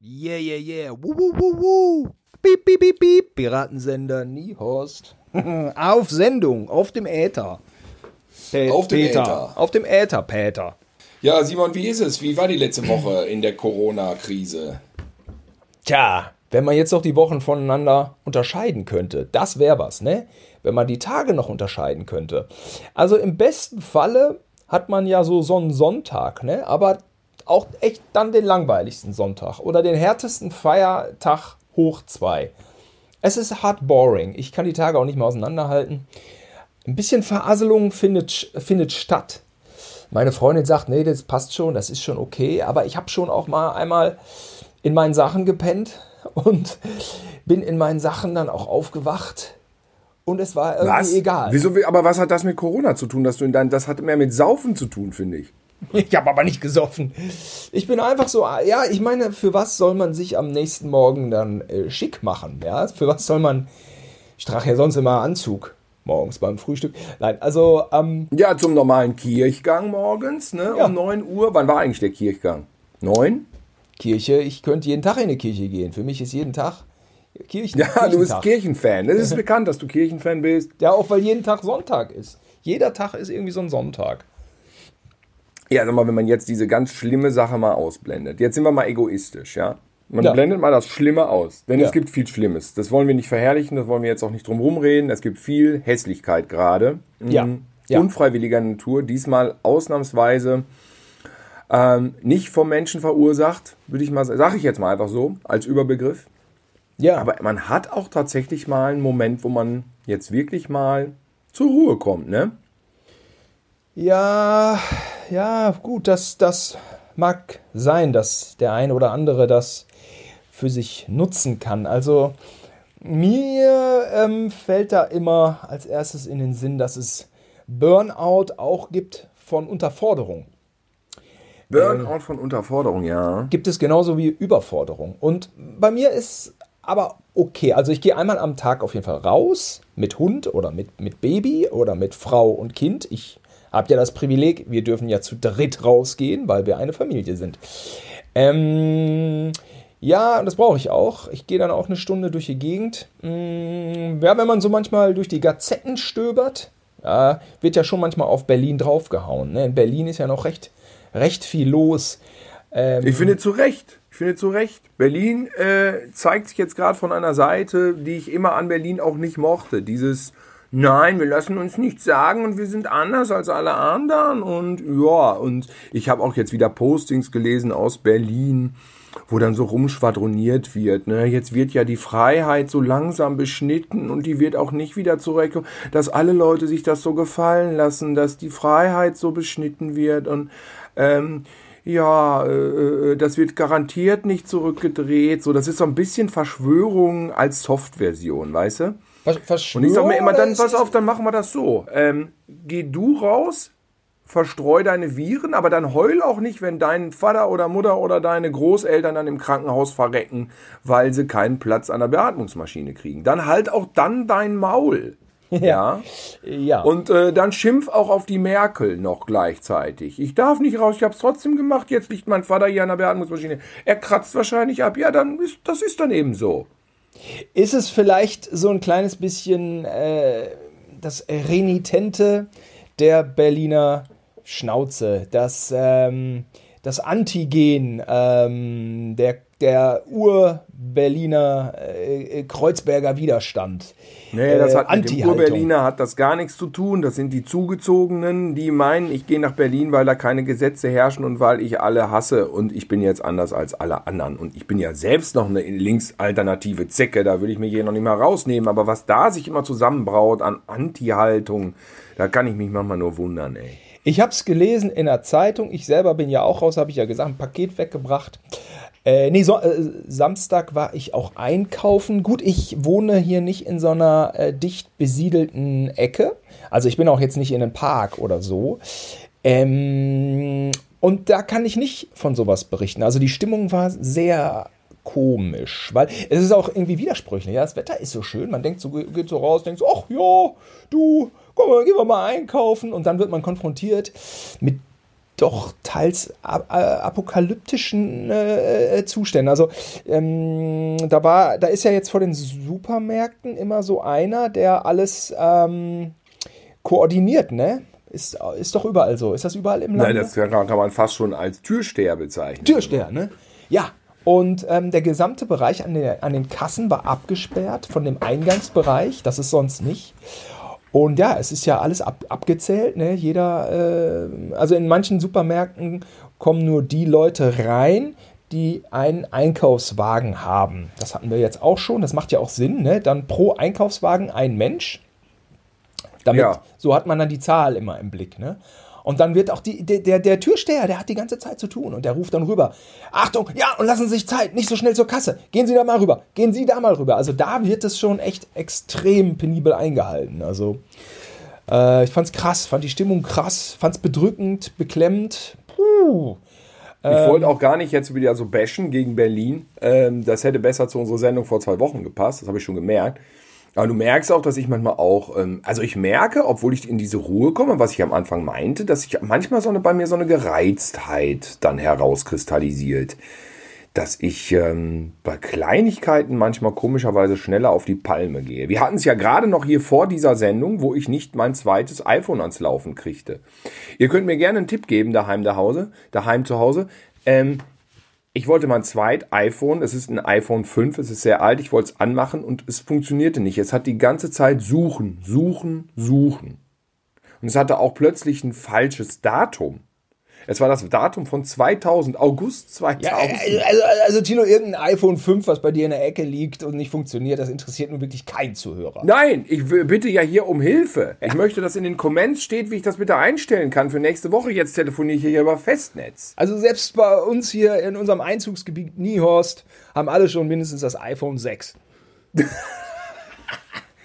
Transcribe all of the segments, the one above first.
Yeah, yeah, yeah. Woo, woo, woo, woo. Piep, piep, piep, piep. Piratensender Niehorst. auf Sendung, auf dem Äther. Pä Auf dem Peter. Äther. Auf dem Äther, Peter. Ja, Simon, wie ist es? Wie war die letzte Woche in der Corona-Krise? Tja, wenn man jetzt noch die Wochen voneinander unterscheiden könnte, das wäre was, ne? Wenn man die Tage noch unterscheiden könnte. Also im besten Falle hat man ja so so einen Sonntag, ne? Aber auch echt dann den langweiligsten Sonntag oder den härtesten Feiertag hoch zwei. Es ist hart boring. Ich kann die Tage auch nicht mehr auseinanderhalten. Ein bisschen Verasselung findet, findet statt. Meine Freundin sagt, nee, das passt schon, das ist schon okay, aber ich habe schon auch mal einmal in meinen Sachen gepennt und bin in meinen Sachen dann auch aufgewacht und es war irgendwie Was? egal. Wieso, aber was hat das mit Corona zu tun, dass du in dein, das hat mehr mit Saufen zu tun, finde ich. Ich habe aber nicht gesoffen. Ich bin einfach so, ja, ich meine, für was soll man sich am nächsten Morgen dann äh, schick machen? Ja, für was soll man, ich trage ja sonst immer Anzug morgens beim Frühstück. Nein, also, ähm, Ja, zum normalen Kirchgang morgens, ne, Ja. um 9 Uhr. Wann war eigentlich der Kirchgang? 9? Kirche, ich könnte jeden Tag in die Kirche gehen. Für mich ist jeden Tag Kirchen. Ja, du bist. Kirchenfan. Es ist bekannt, dass du Kirchenfan bist. Ja, auch weil jeden Tag Sonntag ist. Jeder Tag ist irgendwie so ein Sonntag. Ja, sag mal, wenn man jetzt diese ganz schlimme Sache mal ausblendet. Jetzt sind wir mal egoistisch, ja. Man Ja. blendet mal das Schlimme aus. Denn Ja. es gibt viel Schlimmes. Das wollen wir nicht verherrlichen, das wollen wir jetzt auch nicht drum rumreden. Es gibt viel Hässlichkeit gerade. Ja. Mhm. Ja. Unfreiwilliger Natur. Diesmal ausnahmsweise ähm, nicht vom Menschen verursacht, würde ich mal sagen. Sage ich jetzt mal einfach so, als Überbegriff. Ja, Aber man hat auch tatsächlich mal einen Moment, wo man jetzt wirklich mal zur Ruhe kommt, ne? Ja, ja, gut, das, das mag sein, dass der eine oder andere das für sich nutzen kann. Also mir ähm, fällt da immer als erstes in den Sinn, dass es Burnout auch gibt von Unterforderung. Burnout von Unterforderung, ja. Gibt es genauso wie Überforderung. Und bei mir ist aber okay. Also ich gehe einmal am Tag auf jeden Fall raus mit Hund oder mit, mit Baby oder mit Frau und Kind. Ich habe ja das Privileg, wir dürfen ja zu dritt rausgehen, weil wir eine Familie sind. Ähm, ja, das brauche ich auch. Ich gehe dann auch eine Stunde durch die Gegend. Mm, Ja, wenn man so manchmal durch die Gazetten stöbert, ja, wird ja schon manchmal auf Berlin draufgehauen. Ne? In Berlin ist ja noch recht, recht viel los. Ähm, Ich finde zu Recht. Ich finde zu Recht. Berlin äh, zeigt sich jetzt gerade von einer Seite, die ich immer an Berlin auch nicht mochte. Dieses Nein, wir lassen uns nichts sagen und wir sind anders als alle anderen. Und ja, und ich habe auch jetzt wieder Postings gelesen aus Berlin, wo dann so rumschwadroniert wird. Ne? Jetzt wird ja die Freiheit so langsam beschnitten und die wird auch nicht wieder zurückkommen, dass alle Leute sich das so gefallen lassen, dass die Freiheit so beschnitten wird und ähm, ja, äh, äh, das wird garantiert nicht zurückgedreht. So, das ist so ein bisschen Verschwörung als Soft-Version, weißt du? Versch Und ich sag mir immer, dann pass auf, dann machen wir das so. Ähm, geh du raus, verstreu deine Viren, aber dann heul auch nicht, wenn dein Vater oder Mutter oder deine Großeltern dann im Krankenhaus verrecken, weil sie keinen Platz an der Beatmungsmaschine kriegen. Dann halt auch dann dein Maul. Ja. Ja. Und äh, dann schimpf auch auf die Merkel noch gleichzeitig. Ich darf nicht raus, ich hab's trotzdem gemacht. Jetzt liegt mein Vater hier an der Beatmungsmaschine. Er kratzt wahrscheinlich ab. Ja, dann ist das ist dann eben so. Ist es vielleicht so ein kleines bisschen äh, das Renitente der Berliner Schnauze, das, ähm, das Antigen ähm, der, der Ur-Berliner äh, Kreuzberger Widerstand? Nee, das Äh, hat mit dem. Ur-Berliner hat das gar nichts zu tun. Das sind die Zugezogenen, die meinen, ich gehe nach Berlin, weil da keine Gesetze herrschen und weil ich alle hasse und ich bin jetzt anders als alle anderen. Und ich bin ja selbst noch eine linksalternative Zecke, da würde ich mich hier noch nicht mal rausnehmen. Aber was da sich immer zusammenbraut an Anti-Haltung, da kann ich mich manchmal nur wundern, ey. Ich habe es gelesen in der Zeitung. Ich selber bin ja auch raus, habe ich ja gesagt, ein Paket weggebracht. Äh, nee, so, äh, Samstag war ich auch einkaufen. Gut, ich wohne hier nicht in so einer äh, dicht besiedelten Ecke. Also ich bin auch jetzt nicht in einem Park oder so. Ähm, und da kann ich nicht von sowas berichten. Also die Stimmung war sehr komisch, weil es ist auch irgendwie widersprüchlich. Ja, das Wetter ist so schön, man denkt so, geht so raus, denkt so, ach ja, du, komm gehen wir mal einkaufen und dann wird man konfrontiert mit doch teils ap äh, apokalyptischen äh, Zuständen. Also ähm, da war, da ist ja jetzt vor den Supermärkten immer so einer, der alles ähm, koordiniert, ne? Ist, ist doch überall so. Ist das überall im Land? Nein, das kann, kann man fast schon als Türsteher bezeichnen. Türsteher, ne? Ja. Und ähm, der gesamte Bereich an, der, an den Kassen war abgesperrt von dem Eingangsbereich. Das ist sonst nicht. Und ja, es ist ja alles ab, abgezählt. Ne? Jeder, äh, also in manchen Supermärkten kommen nur die Leute rein, die einen Einkaufswagen haben. Das hatten wir jetzt auch schon. Das macht ja auch Sinn. Ne? Dann pro Einkaufswagen ein Mensch. Damit, Ja. So hat man dann die Zahl immer im Blick. Ne? Und dann wird auch die, der, der, der Türsteher, der hat die ganze Zeit zu tun und der ruft dann rüber. Achtung, ja, und lassen Sie sich Zeit, nicht so schnell zur Kasse. Gehen Sie da mal rüber, gehen Sie da mal rüber. Also da wird es schon echt extrem penibel eingehalten. Also äh, ich fand's krass, fand die Stimmung krass, fand's bedrückend, beklemmend. Puh. Ich wollte auch gar nicht jetzt wieder so bashen gegen Berlin. Ähm, das hätte besser zu unserer Sendung vor zwei Wochen gepasst, das habe ich schon gemerkt. Aber du merkst auch, dass ich manchmal auch, ähm, also ich merke, obwohl ich in diese Ruhe komme, was ich am Anfang meinte, dass sich manchmal so eine, bei mir so eine Gereiztheit dann herauskristallisiert. Dass ich ähm, bei Kleinigkeiten manchmal komischerweise schneller auf die Palme gehe. Wir hatten es ja gerade noch hier vor dieser Sendung, wo ich nicht mein zweites iPhone ans Laufen kriegte. Ihr könnt mir gerne einen Tipp geben, daheim, Hause, daheim zu Hause. Ähm, ich wollte mein zweit iPhone, es ist ein iPhone 5, es ist sehr alt, ich wollte es anmachen und es funktionierte nicht. Es hat die ganze Zeit suchen, suchen, suchen. Und es hatte auch plötzlich ein falsches Datum. Es war das Datum von 2000, August 2000. Ja, also, also Tino, irgendein iPhone 5, was bei dir in der Ecke liegt und nicht funktioniert, das interessiert nun wirklich keinen Zuhörer. Nein, ich bitte ja hier um Hilfe. Ich möchte, dass in den Comments steht, wie ich das bitte einstellen kann für nächste Woche. Jetzt telefoniere ich hier über Festnetz. Also selbst bei uns hier in unserem Einzugsgebiet Niehorst haben alle schon mindestens das iPhone 6.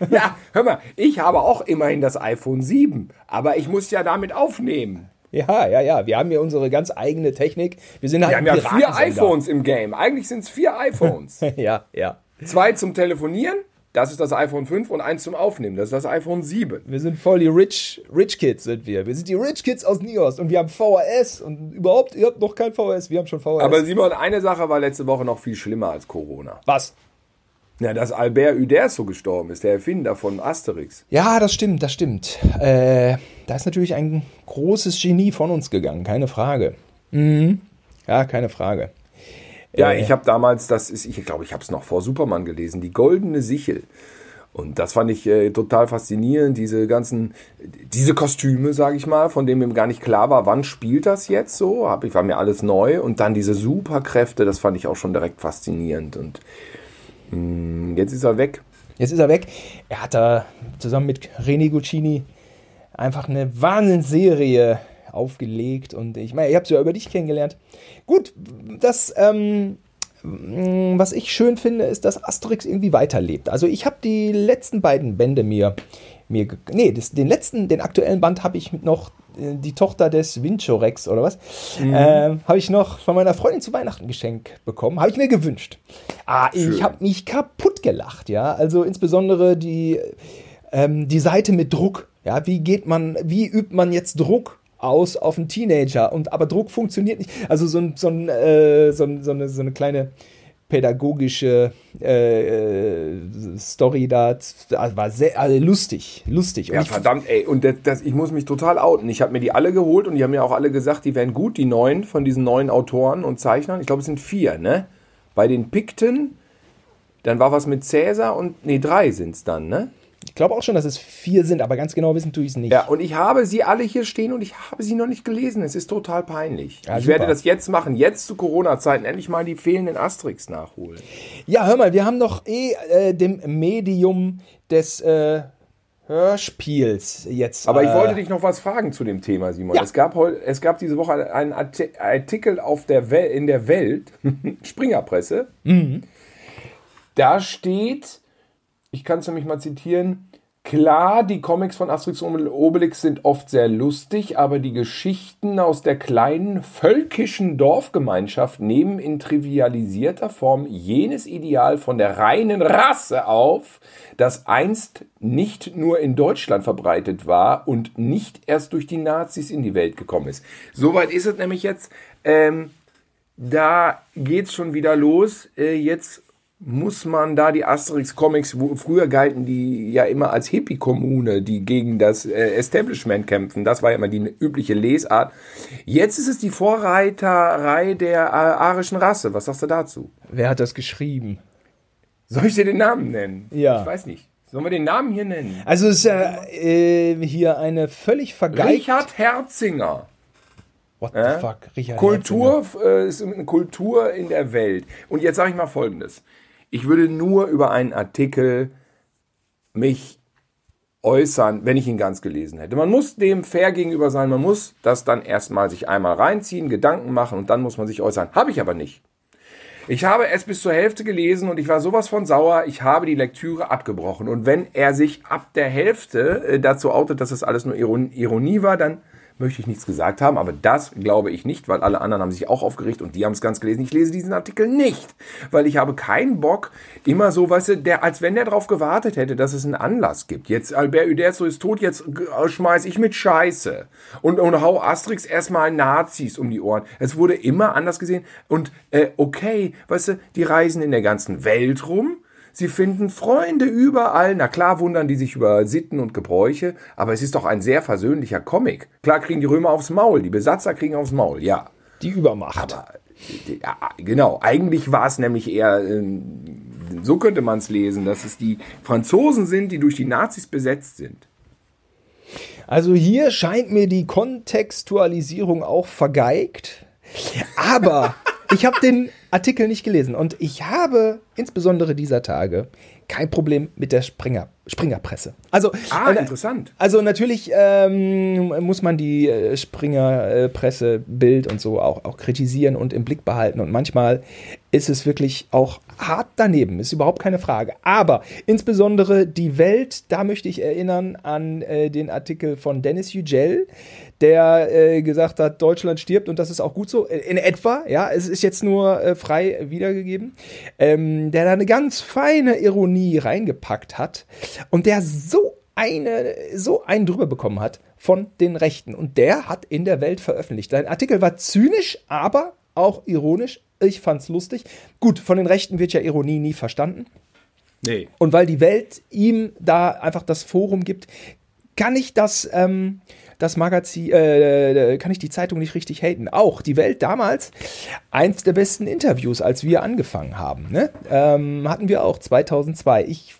Ja, hör mal, ich habe auch immerhin das iPhone 7, aber ich muss ja damit aufnehmen. Ja, ja, ja. Wir haben hier unsere ganz eigene Technik. Wir sind halt Wir haben ja vier iPhones im Game. Eigentlich sind es vier iPhones. Ja, ja. Zwei zum Telefonieren, das ist das iPhone 5 und eins zum Aufnehmen, das ist das iPhone 7. Wir sind voll die Rich, Rich Kids sind wir. Wir sind die Rich Kids aus Niehorst und wir haben VHS und überhaupt, ihr habt noch kein VHS, wir haben schon VHS. Aber Simon, eine Sache war letzte Woche noch viel schlimmer als Corona. was? Ja, dass Albert Uderzo gestorben ist, der Erfinder von Asterix. Ja, das stimmt, das stimmt. Äh, da ist natürlich ein großes Genie von uns gegangen, keine Frage. Mhm. Ja, keine Frage. Ja, Äh. ich habe damals, das ist, ich glaube, ich habe es noch vor Superman gelesen, die goldene Sichel. Und das fand ich äh, total faszinierend, diese ganzen, diese Kostüme, sage ich mal, von denen mir gar nicht klar war, wann spielt das jetzt so, hab, ich war mir alles neu und dann diese Superkräfte, das fand ich auch schon direkt faszinierend und jetzt ist er weg. Jetzt ist er weg. Er hat da zusammen mit René Guccini einfach eine Wahnsinnsserie aufgelegt und ich meine, ihr habt es ja über dich kennengelernt. Gut, das, ähm, mh, was ich schön finde, ist, dass Asterix irgendwie weiterlebt. Also ich habe die letzten beiden Bände mir, mir nee, das, den letzten, den aktuellen Band habe ich noch die Tochter des Winchorex oder was, ähm, habe ich noch von meiner Freundin zu Weihnachten geschenkt bekommen. Habe ich mir gewünscht. Ah, ich habe mich kaputt gelacht, ja. Also insbesondere die, ähm, die Seite mit Druck. Ja, wie geht man, wie übt man jetzt Druck aus auf einen Teenager? Und aber Druck funktioniert nicht. Also so, ein, so, ein, äh, so, ein, so, eine, so eine kleine pädagogische äh, äh, Story da. War sehr also lustig, lustig. Und Ja, verdammt, ey. Und das, das, ich muss mich total outen. Ich habe mir die alle geholt und die haben mir auch alle gesagt, die wären gut, die neuen von diesen neuen Autoren und Zeichnern. Ich glaube, es sind vier, ne? Bei den Pikten, dann war was mit Cäsar und, nee, drei sind's dann, ne? Ich glaube auch schon, dass es vier sind, aber ganz genau wissen tue ich es nicht. Ja, und ich habe sie alle hier stehen und ich habe sie noch nicht gelesen. Es ist total peinlich. Ja, ich super. werde das jetzt machen, jetzt zu Corona-Zeiten, endlich mal die fehlenden Asterix nachholen. Ja, hör mal, wir haben doch eh äh, dem Medium des äh, Hörspiels jetzt. Aber ich äh, wollte dich noch was fragen zu dem Thema, Simon. Ja. Es, gab heu, es gab diese Woche einen Arti- Artikel auf der Wel in der Welt, Springerpresse. Mhm. Da steht, ich kann es nämlich mal zitieren, Klar, die Comics von Asterix und Obelix sind oft sehr lustig, aber die Geschichten aus der kleinen völkischen Dorfgemeinschaft nehmen in trivialisierter Form jenes Ideal von der reinen Rasse auf, das einst nicht nur in Deutschland verbreitet war und nicht erst durch die Nazis in die Welt gekommen ist. Soweit ist es nämlich jetzt. Ähm, da geht's schon wieder los. Äh, jetzt muss man da die Asterix-Comics, wo früher galten die ja immer als Hippie-Kommune, die gegen das äh, Establishment kämpfen. Das war ja immer die übliche Lesart. Jetzt ist es die Vorreiterei der äh, arischen Rasse. Was sagst du dazu? Wer hat das geschrieben? Soll ich dir den Namen nennen? Ja. Ich weiß nicht. Sollen wir den Namen hier nennen? Also es ist ja äh, hier eine völlig vergeigte... Richard Herzinger. What the Äh? fuck? Richard Kultur äh, ist eine Kultur in der Welt. Und jetzt sage ich mal Folgendes. Ich würde nur über einen Artikel mich äußern, wenn ich ihn ganz gelesen hätte. Man muss dem fair gegenüber sein, man muss das dann erstmal sich einmal reinziehen, Gedanken machen und dann muss man sich äußern. Habe ich aber nicht. Ich habe es bis zur Hälfte gelesen und ich war sowas von sauer, ich habe die Lektüre abgebrochen. Und wenn er sich ab der Hälfte äh, dazu outet, dass es alles nur Iron Ironie war, dann möchte ich nichts gesagt haben. Aber das glaube ich nicht, weil alle anderen haben sich auch aufgeregt und die haben es ganz gelesen. Ich lese diesen Artikel nicht, weil ich habe keinen Bock, immer so, weißt du, der, als wenn der darauf gewartet hätte, dass es einen Anlass gibt. Jetzt Albert Uderzo ist tot, jetzt äh, schmeiß ich mit Scheiße. Und, und hau Asterix erstmal Nazis um die Ohren. Es wurde immer anders gesehen. Und äh, okay, weißt du, die reisen in der ganzen Welt rum. Sie finden Freunde überall. Na klar wundern die sich über Sitten und Gebräuche, aber es ist doch ein sehr versöhnlicher Comic. Klar kriegen die Römer aufs Maul, die Besatzer kriegen aufs Maul, ja. Die Übermacht. Aber, ja, genau, eigentlich war es nämlich eher, ähm, so könnte man es lesen, dass es die Franzosen sind, die durch die Nazis besetzt sind. Also hier scheint mir die Kontextualisierung auch vergeigt. Aber ich habe den Artikel nicht gelesen und ich habe insbesondere dieser Tage kein Problem mit der Springer, Springerpresse. Also, Ah, äh, interessant. Also natürlich ähm, muss man die äh, Springerpresse, Bild und so auch, auch kritisieren und im Blick behalten. Und manchmal ist es wirklich auch hart daneben, ist überhaupt keine Frage. Aber insbesondere die Welt, da möchte ich erinnern an äh, den Artikel von Dennis Yücel, der äh, gesagt hat, Deutschland stirbt und das ist auch gut so. Äh, In etwa, ja, es ist jetzt nur äh, frei wiedergegeben. Ähm, der da eine ganz feine Ironie reingepackt hat und der so eine, so einen drüber bekommen hat von den Rechten. Und der hat in der Welt veröffentlicht. Sein Artikel war zynisch, aber auch ironisch. Ich fand's lustig. Gut, von den Rechten wird ja Ironie nie verstanden. Nee. Und weil die Welt ihm da einfach das Forum gibt, kann ich das, ähm, das Magazin, äh, kann ich die Zeitung nicht richtig haten. Auch die Welt damals, eins der besten Interviews, als wir angefangen haben. Ne? Ähm, hatten wir auch 2002. Ich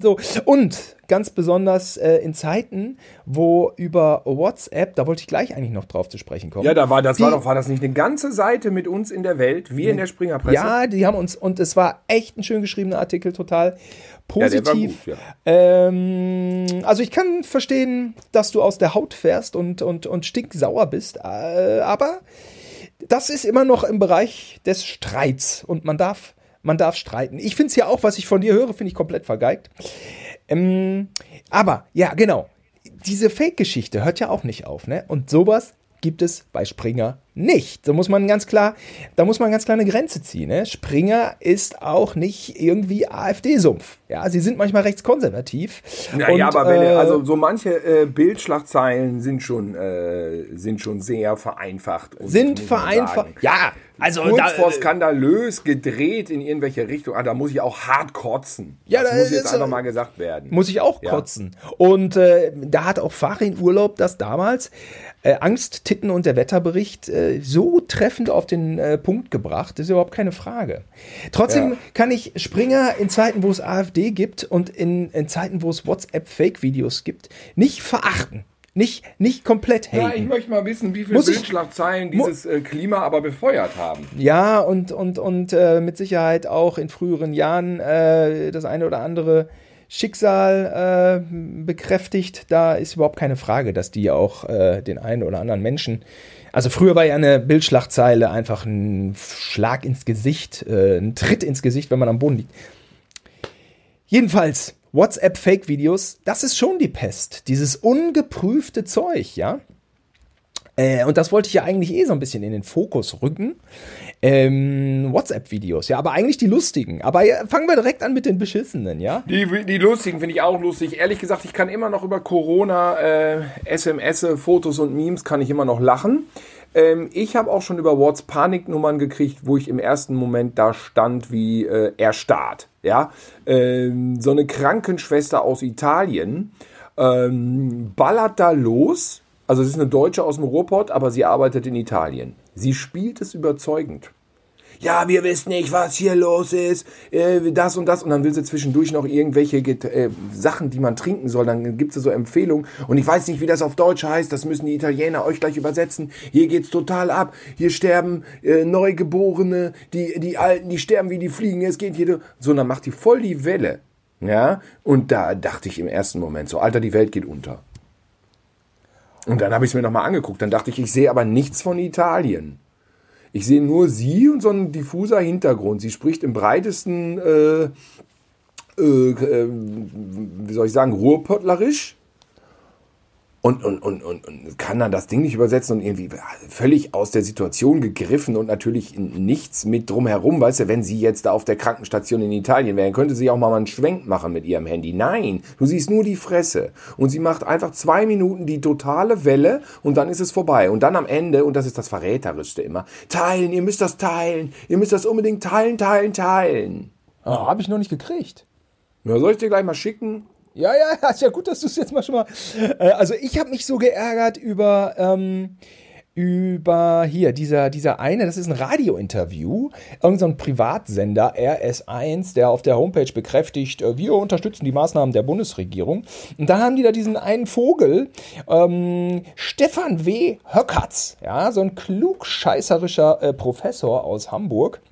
so und ganz besonders äh, in Zeiten, wo über WhatsApp, da wollte ich gleich eigentlich noch drauf zu sprechen kommen. Ja, da war das Die- war doch war das nicht eine ganze Seite mit uns in der Welt, wir in der Springerpresse. Ja, die haben uns, und es war echt ein schön geschriebener Artikel, total Ja, positiv. gut, ja. ähm, also ich kann verstehen, dass du aus der Haut fährst und, und, und stinksauer bist, äh, aber das ist immer noch im Bereich des Streits und man darf, man darf streiten. Ich finde es ja auch, was ich von dir höre, finde ich komplett vergeigt. Ähm, aber ja, genau. Diese Fake-Geschichte hört ja auch nicht auf, ne? Und sowas gibt es bei Springer nicht. Da muss man ganz klar, da muss man ganz klar eine Grenze ziehen. Ne? Springer ist auch nicht irgendwie AfD-Sumpf. Ja, sie sind manchmal rechtskonservativ. Naja, Und, aber wenn, äh, also so manche äh, Bildschlagzeilen sind schon, äh, sind schon sehr vereinfacht. und sind vereinfacht. Ja, also Kurz da, vor skandalös gedreht in irgendwelche Richtung. Ah, da muss ich auch hart kotzen. Ja, das da muss ist- jetzt einfach mal gesagt werden. Muss ich auch Ja. kotzen. Und äh, da hat auch Farin Urlaub das damals äh, Angst, Titten und der Wetterbericht äh, so treffend auf den äh, Punkt gebracht. Ist überhaupt keine Frage. Trotzdem Ja. kann ich Springer in Zeiten, wo es AfD gibt und in, in Zeiten, wo es WhatsApp-Fake-Videos gibt, nicht verachten. Nicht, nicht komplett Ja, ich möchte mal wissen, wie viele Muss Bildschlagzeilen dieses äh, Klima aber befeuert haben. Ja, und, und, und äh, mit Sicherheit auch in früheren Jahren äh, das eine oder andere Schicksal äh, bekräftigt. Da ist überhaupt keine Frage, dass die auch äh, den einen oder anderen Menschen. Also früher war ja eine Bildschlagzeile einfach ein Schlag ins Gesicht, äh, ein Tritt ins Gesicht, wenn man am Boden liegt. Jedenfalls, WhatsApp-Fake-Videos, das ist schon die Pest. Dieses ungeprüfte Zeug, ja. Äh, und das wollte ich ja eigentlich eh so ein bisschen in den Fokus rücken. Ähm, WhatsApp-Videos, ja, aber eigentlich die lustigen. Aber ja, fangen wir direkt an mit den beschissenen, ja? Die, die lustigen finde ich auch lustig. Ehrlich gesagt, ich kann immer noch über Corona, äh, SMS, Fotos und Memes kann ich immer noch lachen. Ähm, ich habe auch schon über WhatsApp Paniknummern gekriegt, wo ich im ersten Moment da stand wie äh, erstarrt. Ja, ähm, so eine Krankenschwester aus Italien ähm, ballert da los also es ist eine Deutsche aus dem Ruhrpott, aber sie arbeitet in Italien. Sie spielt es überzeugend. Ja, wir wissen nicht, was hier los ist, äh, das und das. Und dann will sie zwischendurch noch irgendwelche äh, Sachen, die man trinken soll. Dann gibt sie so Empfehlungen. Und ich weiß nicht, wie das auf Deutsch heißt. Das müssen die Italiener euch gleich übersetzen. Hier geht's total ab. Hier sterben äh, Neugeborene, die, die Alten, die sterben wie die Fliegen. Es geht hier. So, und dann macht die voll die Welle. Ja, und da dachte ich im ersten Moment so, Alter, die Welt geht unter. Und dann habe ich es mir nochmal angeguckt. Dann dachte ich, ich sehe aber nichts von Italien. Ich sehe nur sie und so einen diffuser Hintergrund. Sie spricht im breitesten, äh, äh, äh, wie soll ich sagen, Ruhrpottlerisch und, und, und, und, und kann dann das Ding nicht übersetzen und irgendwie völlig aus der Situation gegriffen und natürlich nichts mit drumherum. Weißt du, wenn sie jetzt da auf der Krankenstation in Italien wäre, könnte sie auch mal einen Schwenk machen mit ihrem Handy. Nein, du siehst nur die Fresse. Und sie macht einfach zwei Minuten die totale Welle und dann ist es vorbei. Und dann am Ende, und das ist das Verräterischste immer, teilen, ihr müsst das teilen, ihr müsst das unbedingt teilen, teilen, teilen. Oh, Habe ich noch nicht gekriegt. Na, soll ich dir gleich mal schicken? Ja, ja, ist ja gut, dass du es jetzt mal schon mal. Äh, also ich habe mich so geärgert über. Ähm, über hier, dieser, dieser eine, das ist ein Radiointerview, irgendein so Privatsender, RS1, der auf der Homepage bekräftigt, äh, wir unterstützen die Maßnahmen der Bundesregierung. Und dann haben die da diesen einen Vogel, ähm, Stefan W. Höckertz, ja, so ein klugscheißerischer äh, Professor aus Hamburg,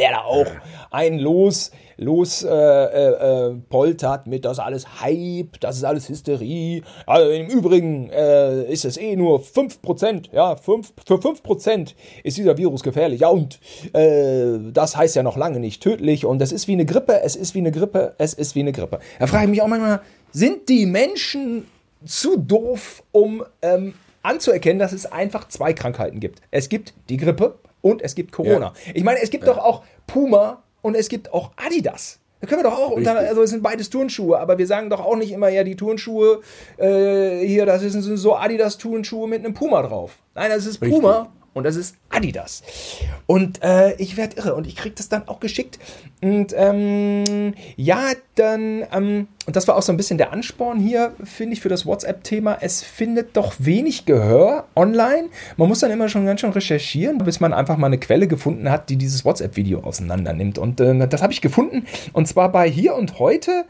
der da auch ein Los los äh, äh, äh, poltert mit, das ist alles Hype, das ist alles Hysterie. Also Im Übrigen äh, ist es eh nur 5%, ja, 5, für 5% ist dieser Virus gefährlich. Ja, und äh, das heißt ja noch lange nicht tödlich und es ist wie eine Grippe, es ist wie eine Grippe, es ist wie eine Grippe. Da frage ich mich auch manchmal, sind die Menschen zu doof, um ähm, anzuerkennen, dass es einfach zwei Krankheiten gibt? Es gibt die Grippe und es gibt Corona. Ja. Ich meine, es gibt ja. doch auch Puma und es gibt auch Adidas. Da können wir doch auch unter, also es sind beides Turnschuhe, aber wir sagen doch auch nicht immer, ja, die Turnschuhe, äh, hier, das sind so Adidas-Turnschuhe mit einem Puma drauf. Nein, das ist Puma Richtig und das ist Adidas. Und äh, ich werde irre und ich kriege das dann auch geschickt. Und ähm, ja, dann, ähm, und das war auch so ein bisschen der Ansporn hier, finde ich, für das WhatsApp-Thema. Es findet doch wenig Gehör online. Man muss dann immer schon ganz schön recherchieren, bis man einfach mal eine Quelle gefunden hat, die dieses WhatsApp-Video auseinander nimmt. Und äh, das habe ich gefunden. Und zwar bei Hier und Heute.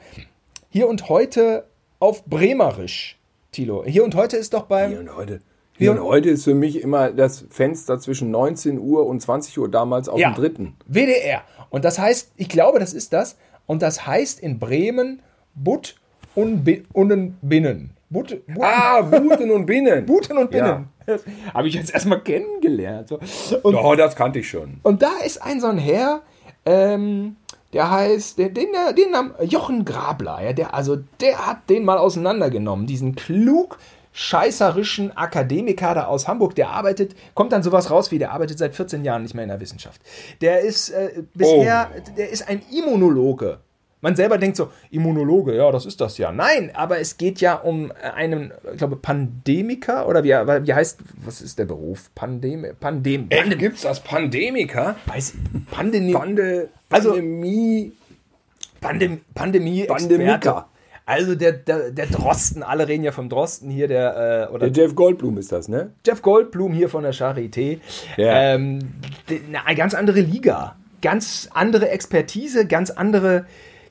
Hier und Heute auf Bremerisch. Tilo. Hier und heute ist doch beim. Hier und heute. Hier und heute ist für mich immer das Fenster zwischen 19 Uhr und 20 Uhr damals auf ja, dem dritten. WDR. Und das heißt, ich glaube, das ist das. Und das heißt in Bremen Butt und, und Binnen. But, But, ah, Buten und Binnen. Buten und Binnen. Ja. Habe ich jetzt erstmal kennengelernt. Und, oh, das kannte ich schon. Und da ist ein so ein Herr, ähm, der heißt, den, den, den Namen Jochen Grabler, ja, der, also der hat den mal auseinandergenommen, diesen klug scheißerischen Akademiker da aus Hamburg, der arbeitet, kommt dann sowas raus wie, der arbeitet seit 14 Jahren nicht mehr in der Wissenschaft. Der ist äh, bisher, oh. der ist ein Immunologe. Man selber denkt so, Immunologe, ja, das ist das ja. Nein, aber es geht ja um einen, ich glaube, Pandemiker oder wie, wie heißt, was ist der Beruf? Pandem, Pandem, Pandem Gibt's das Pandemiker? Weiß, Pandemie. Pande, Pandemie. Also, Pandem, Pandemie. Pandemiker. Also der, der, der Drosten, alle reden ja vom Drosten hier, der äh, oder der Jeff Goldblum ist das, ne? Jeff Goldblum hier von der Charité. Ja. Ähm, eine ganz andere Liga, ganz andere Expertise, ganz andere,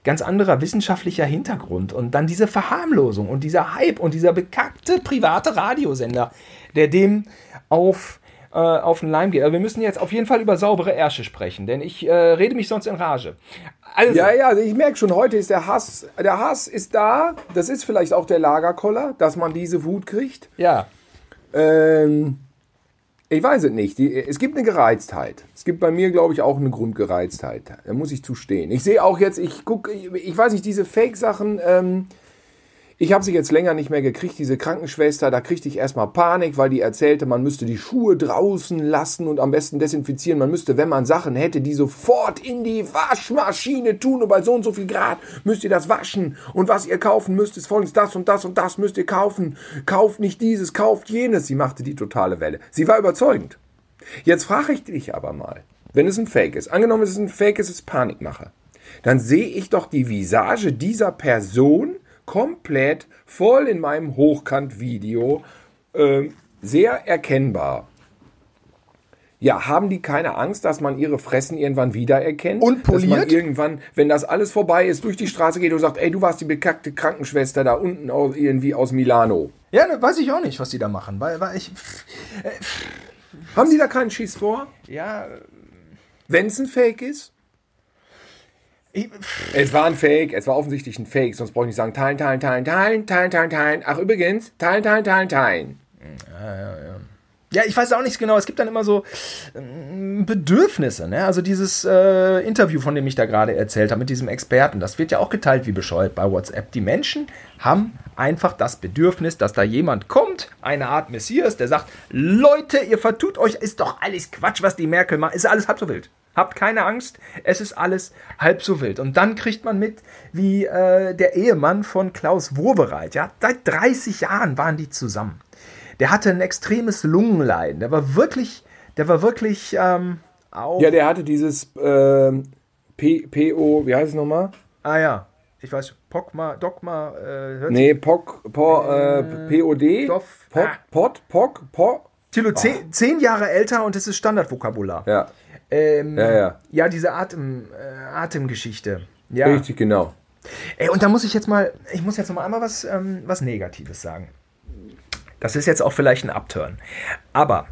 ganz anderer wissenschaftlicher Hintergrund und dann diese Verharmlosung und dieser Hype und dieser bekackte private Radiosender, der dem auf äh, auf den Leim geht. Also wir müssen jetzt auf jeden Fall über saubere Ärsche sprechen, denn ich äh, rede mich sonst in Rage. Also, ja, ja, also ich merke schon, heute ist der Hass, der Hass ist da. Das ist vielleicht auch der Lagerkoller, dass man diese Wut kriegt. Ja. Ähm, Ich weiß es nicht. Die, es gibt eine Gereiztheit. Es gibt bei mir, glaube ich, auch eine Grundgereiztheit. Da muss ich zustehen. Ich sehe auch jetzt, ich gucke, ich weiß nicht, diese Fake-Sachen, ähm, ich habe sie jetzt länger nicht mehr gekriegt, diese Krankenschwester, da kriegte ich erstmal Panik, weil die erzählte, man müsste die Schuhe draußen lassen und am besten desinfizieren. Man müsste, wenn man Sachen hätte, die sofort in die Waschmaschine tun und bei so und so viel Grad müsst ihr das waschen. Und was ihr kaufen müsst, ist folgendes, das und das und das müsst ihr kaufen. Kauft nicht dieses, kauft jenes. Sie machte die totale Welle. Sie war überzeugend. Jetzt frage ich dich aber mal, wenn es ein Fake ist, angenommen es ist ein Fake, es ist Panikmache, dann sehe ich doch die Visage dieser Person, komplett voll in meinem Hochkant-Video, äh, sehr erkennbar. Ja, haben die keine Angst, dass man ihre Fressen irgendwann wiedererkennt? Und Dass man poliert? irgendwann, wenn das alles vorbei ist, durch die Straße geht und sagt, ey, du warst die bekackte Krankenschwester da unten aus, irgendwie aus Milano. Ja, ne, weiß ich auch nicht, was die da machen, weil, weil ich. Haben die da keinen Schiss vor? Ja. Wenn es ein Fake ist? Es war ein Fake, es war offensichtlich ein Fake, sonst brauche ich nicht sagen, teilen, teilen, teilen, teilen, teilen, teilen, teilen. Ach, übrigens, teilen, teilen, teilen, teilen. Ja, ich weiß auch nicht genau. Es gibt dann immer so ähm, Bedürfnisse. Ne? Also dieses äh, Interview, von dem ich da gerade erzählt habe, mit diesem Experten, das wird ja auch geteilt wie bescheuert bei WhatsApp. Die Menschen haben einfach das Bedürfnis, dass da jemand kommt, eine Art Messias, der sagt, Leute, ihr vertut euch, ist doch alles Quatsch, was die Merkel macht, ist alles halb so wild. Habt keine Angst, es ist alles halb so wild. Und dann kriegt man mit, wie äh, der Ehemann von Klaus Wowereit, ja, seit 30 Jahren waren die zusammen. Der hatte ein extremes Lungenleiden. Der war wirklich, der war wirklich ähm, auch. Ja, der hatte dieses P PO, wie heißt es nochmal? ah ja, ich weiß, Pogma, Dogma, äh, Nee, POC, po, äh, POD? Stoff. Pot, Ah. Pot, POC, Po. Thilo, zehn, zehn Jahre älter und das ist Standardvokabular. Ja, Ähm, Ja, ja. ja, diese Atem, äh, Atemgeschichte. Ja. richtig, genau. Ey, und da muss ich jetzt mal, ich muss jetzt noch mal einmal was, ähm, was Negatives sagen. Das ist jetzt auch vielleicht ein Upturn. Aber